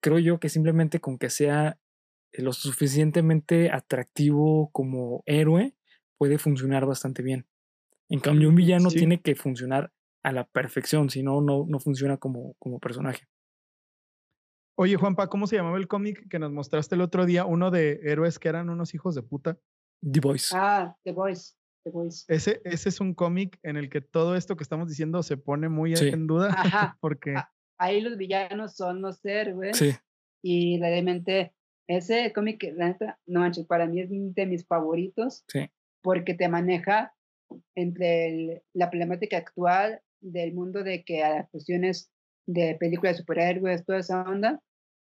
creo yo que simplemente con que sea lo suficientemente atractivo como héroe, puede funcionar bastante bien. En cambio, un villano tiene que funcionar a la perfección, si no, no, funciona como, como personaje. Oye, Juanpa, ¿cómo se llamaba el cómic que nos mostraste el otro día? Uno de héroes que eran unos hijos de puta. The Boys. Ah, The Boys. The Boys. Ese, ese es un cómic en el que todo esto que estamos diciendo se pone muy en duda. Ajá. porque ahí los villanos son los héroes. Sí. Y realmente ese cómic, no manches, para mí es de mis favoritos. Sí porque te maneja entre la problemática actual del mundo de que adaptaciones de películas de superhéroes, toda esa onda,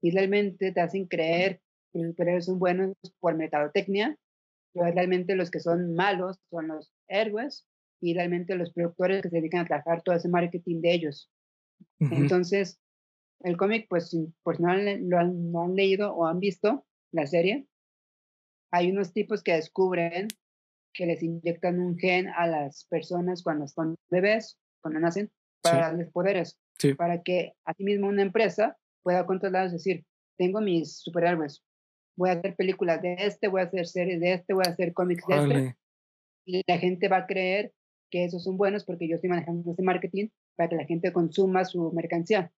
y realmente te hacen creer que los superhéroes son buenos por mercadotecnia, pero realmente los que son malos son los héroes y realmente los productores que se dedican a trabajar todo ese marketing de ellos. Entonces, el cómic, pues, si no lo han, no han leído o han visto la serie, hay unos tipos que descubren que les inyectan un gen a las personas cuando son bebés, cuando nacen, para darles poderes, para que mismo una empresa pueda controlar, es decir, tengo mis superhéroes, voy a hacer películas de este, voy a hacer series de este, voy a hacer cómics de este, y la gente va a creer que esos son buenos porque yo estoy manejando ese marketing para que la gente consuma su mercancía.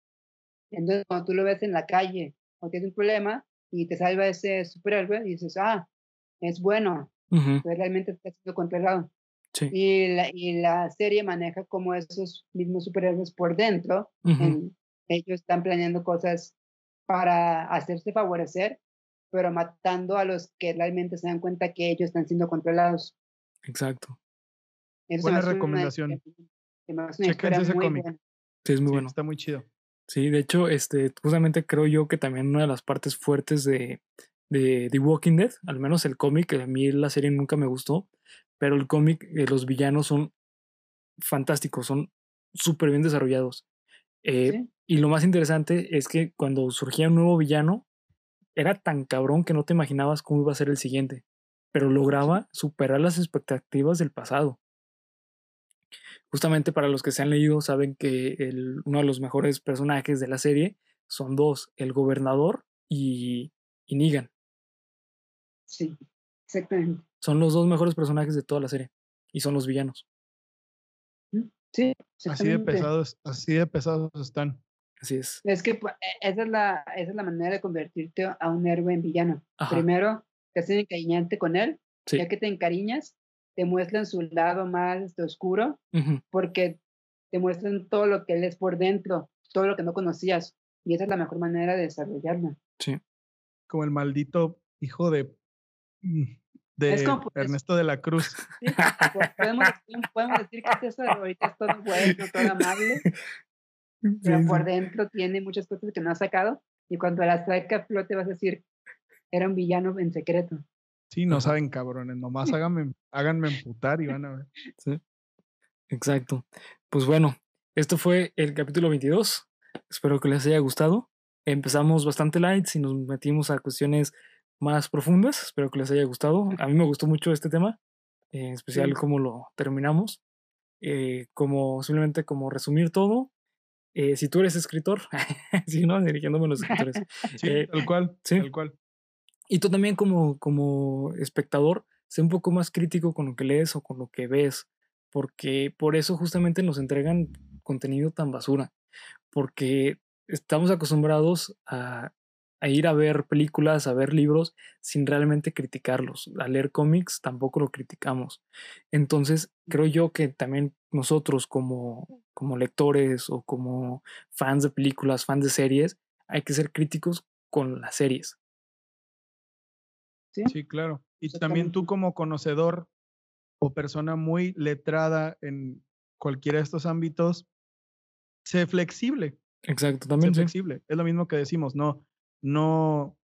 Entonces, cuando tú lo ves en la calle o tienes un problema y te salva ese superhéroe, dices, ah, es bueno, realmente está siendo controlado. Y, la, y la serie maneja como esos mismos superhéroes por dentro, ellos están planeando cosas para hacerse favorecer, pero matando a los que realmente se dan cuenta que ellos están siendo controlados. Exacto. Buena recomendación. Chequense ese cómic. Sí, es muy bueno. Está muy chido. Sí, de hecho, este, justamente creo yo que también una de las partes fuertes de, de The Walking Dead, al menos el cómic, a mí la serie nunca me gustó, pero el cómic, los villanos son fantásticos, son súper bien desarrollados. Eh, y lo más interesante es que cuando surgía un nuevo villano, era tan cabrón que no te imaginabas cómo iba a ser el siguiente, pero lograba superar las expectativas del pasado. Justamente para los que se han leído, saben que el, uno de los mejores personajes de la serie son dos, el gobernador y, y Negan. Sí, exactamente. Son los dos mejores personajes de toda la serie y son los villanos. Sí, así de pesados, así de pesados están. Así es. Es que pues, e, esa es la, esa es la manera de convertirte a un héroe en villano. Primero, te hacen encariñante con él, ya que te encariñas, te muestran su lado más este, oscuro, porque te muestran todo lo que él es por dentro, todo lo que no conocías. Y esa es la mejor manera de desarrollarla. Sí. Como el maldito hijo de mm, de Ernesto de la Cruz. podemos, decir que eso ahorita es todo bueno, todo amable, pero por dentro tiene muchas cosas que no ha sacado y cuando las saca flote vas a decir, era un villano en secreto. Sí, no saben cabrones, nomás háganme, háganme emputar y van a ver. Sí. Exacto. Pues bueno, esto fue el capítulo 22. Espero que les haya gustado. Empezamos bastante light y nos metimos a cuestiones más profundas. Espero que les haya gustado. A mí me gustó mucho este tema, en especial cómo lo terminamos. Eh, como simplemente como resumir todo. Eh, si tú eres escritor, si no, dirigiéndome a los escritores. sí, eh, tal cual, sí. tal cual. Y tú también como, como espectador, sé un poco más crítico con lo que lees o con lo que ves, porque por eso justamente nos entregan contenido tan basura, porque estamos acostumbrados a a ir a ver películas, a ver libros sin realmente criticarlos. A leer cómics tampoco lo criticamos. Entonces, creo yo que también nosotros como, como lectores o como fans de películas, fans de series, hay que ser críticos con las series. Sí, sí claro. Y también tú como conocedor o persona muy letrada en cualquiera de estos ámbitos, sé flexible. Exacto, también. Sé flexible. Es lo mismo que decimos, no, no,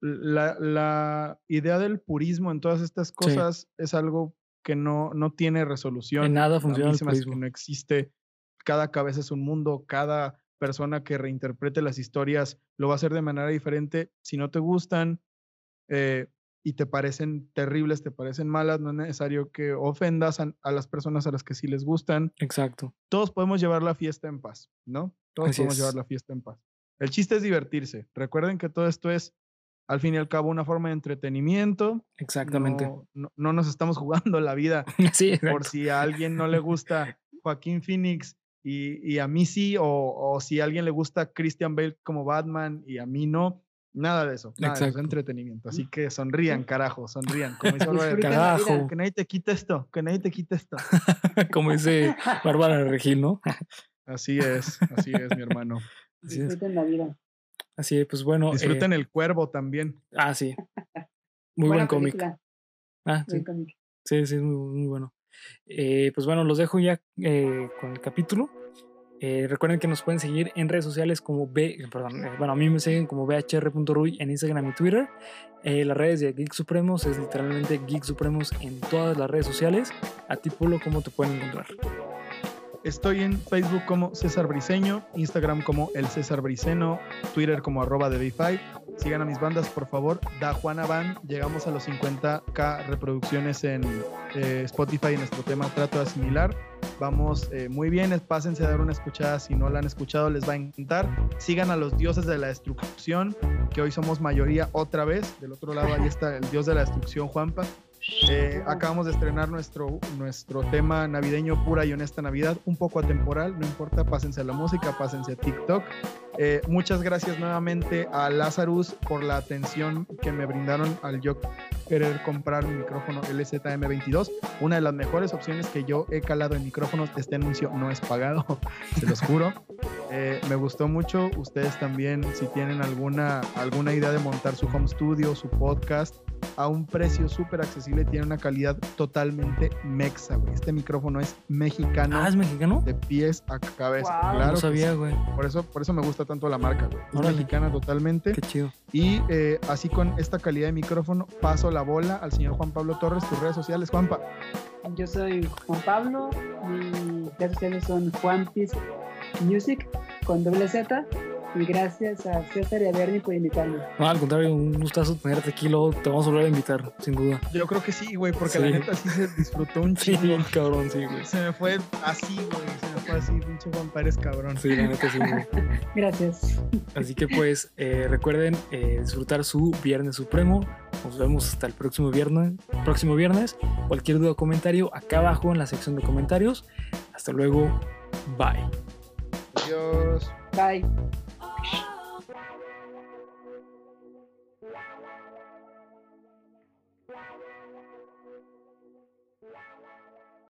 la, la, idea del purismo en todas estas cosas es algo que no, no tiene resolución. En nada funciona el purismo. no existe. Cada cabeza es un mundo, cada persona que reinterprete las historias lo va a hacer de manera diferente. Si no te gustan eh, y te parecen terribles, te parecen malas, no es necesario que ofendas a, las personas a las que sí les gustan. Exacto. Todos podemos llevar la fiesta en paz, ¿no? Todos podemos llevar la fiesta en paz. El chiste es divertirse. Recuerden que todo esto es, al fin y al cabo, una forma de entretenimiento. Exactamente. No, nos estamos jugando la vida sí, por si a alguien no le gusta Joaquín Phoenix y, a mí sí, o, si a alguien le gusta Christian Bale como Batman y a mí no. Nada de eso. Nada de eso, es entretenimiento. Así que sonrían, carajo, sonrían. Como dice carajo. Que nadie te quite esto, que nadie te quite esto. como dice Bárbara Regil, ¿no? así es, así es, mi hermano. Disfruten la vida. Así es, pues bueno. Disfruten eh el cuervo también. Ah, sí. Muy buen cómic. Ah, sí. Sí, sí, es muy, muy bueno. Eh, pues bueno, los dejo ya eh, con el capítulo. recuerden que nos pueden seguir en redes sociales como B, perdón, bueno, a mí me siguen como bhr.ruy en Instagram y Twitter. las redes de Geek Supremos es literalmente Geek Supremos en todas las redes sociales. A ti, Polo, ¿cómo te pueden encontrar? Estoy en Facebook como César Briseño, Instagram como El César Briceno, Twitter como arroba de 5 Sigan a mis bandas, por favor. Da Juana Band. Llegamos a los 50k reproducciones en eh, Spotify en nuestro tema Trato de Asimilar. Vamos eh, muy bien. Pásense a dar una escuchada. Si no la han escuchado, les va a encantar. Sigan a los dioses de la destrucción, que hoy somos mayoría otra vez. Del otro lado, ahí está el dios de la destrucción, Juanpa. Eh, acabamos de estrenar nuestro, nuestro tema navideño Pura y Honesta Navidad, un poco atemporal, no importa, pásense a la música, pásense a TikTok. Eh, muchas gracias nuevamente a Lazarus por la atención que me brindaron al yo querer comprar un micrófono LZM22, una de las mejores opciones que yo he calado en micrófonos. Este anuncio no es pagado, se los juro. Eh, me gustó mucho. Ustedes también, si tienen alguna, alguna idea de montar su home studio, su podcast, a un precio súper accesible, tiene una calidad totalmente mexa, Este micrófono es mexicano. Ah, es mexicano. De pies a cabeza. Claro. No sabía, güey. Por eso, por eso me gusta tanto la marca, güey. Es mexicana totalmente. Qué chido. Y eh, así con esta calidad de micrófono, paso la bola al señor Juan Pablo Torres, tus redes sociales, Juanpa. Yo soy Juan Pablo, mis redes sociales son Juanpis Music con doble Z. Y gracias a César y a Bernie por invitarme. No, al contrario, un gustazo tenerte aquí, luego te vamos a volver a invitar, sin duda. Yo creo que sí, güey, porque la neta sí se disfrutó un chingo. Sí, cabrón, sí, güey. Se me fue así, güey, se me fue así, pinche Juan Pérez, cabrón. Sí, la neta sí, güey. Gracias. Así que pues eh, recuerden eh, disfrutar su Viernes Supremo. Nos vemos hasta el próximo viernes. Próximo viernes. Cualquier duda o comentario acá abajo en la sección de comentarios. Hasta luego. Bye. Adiós. Bye. English.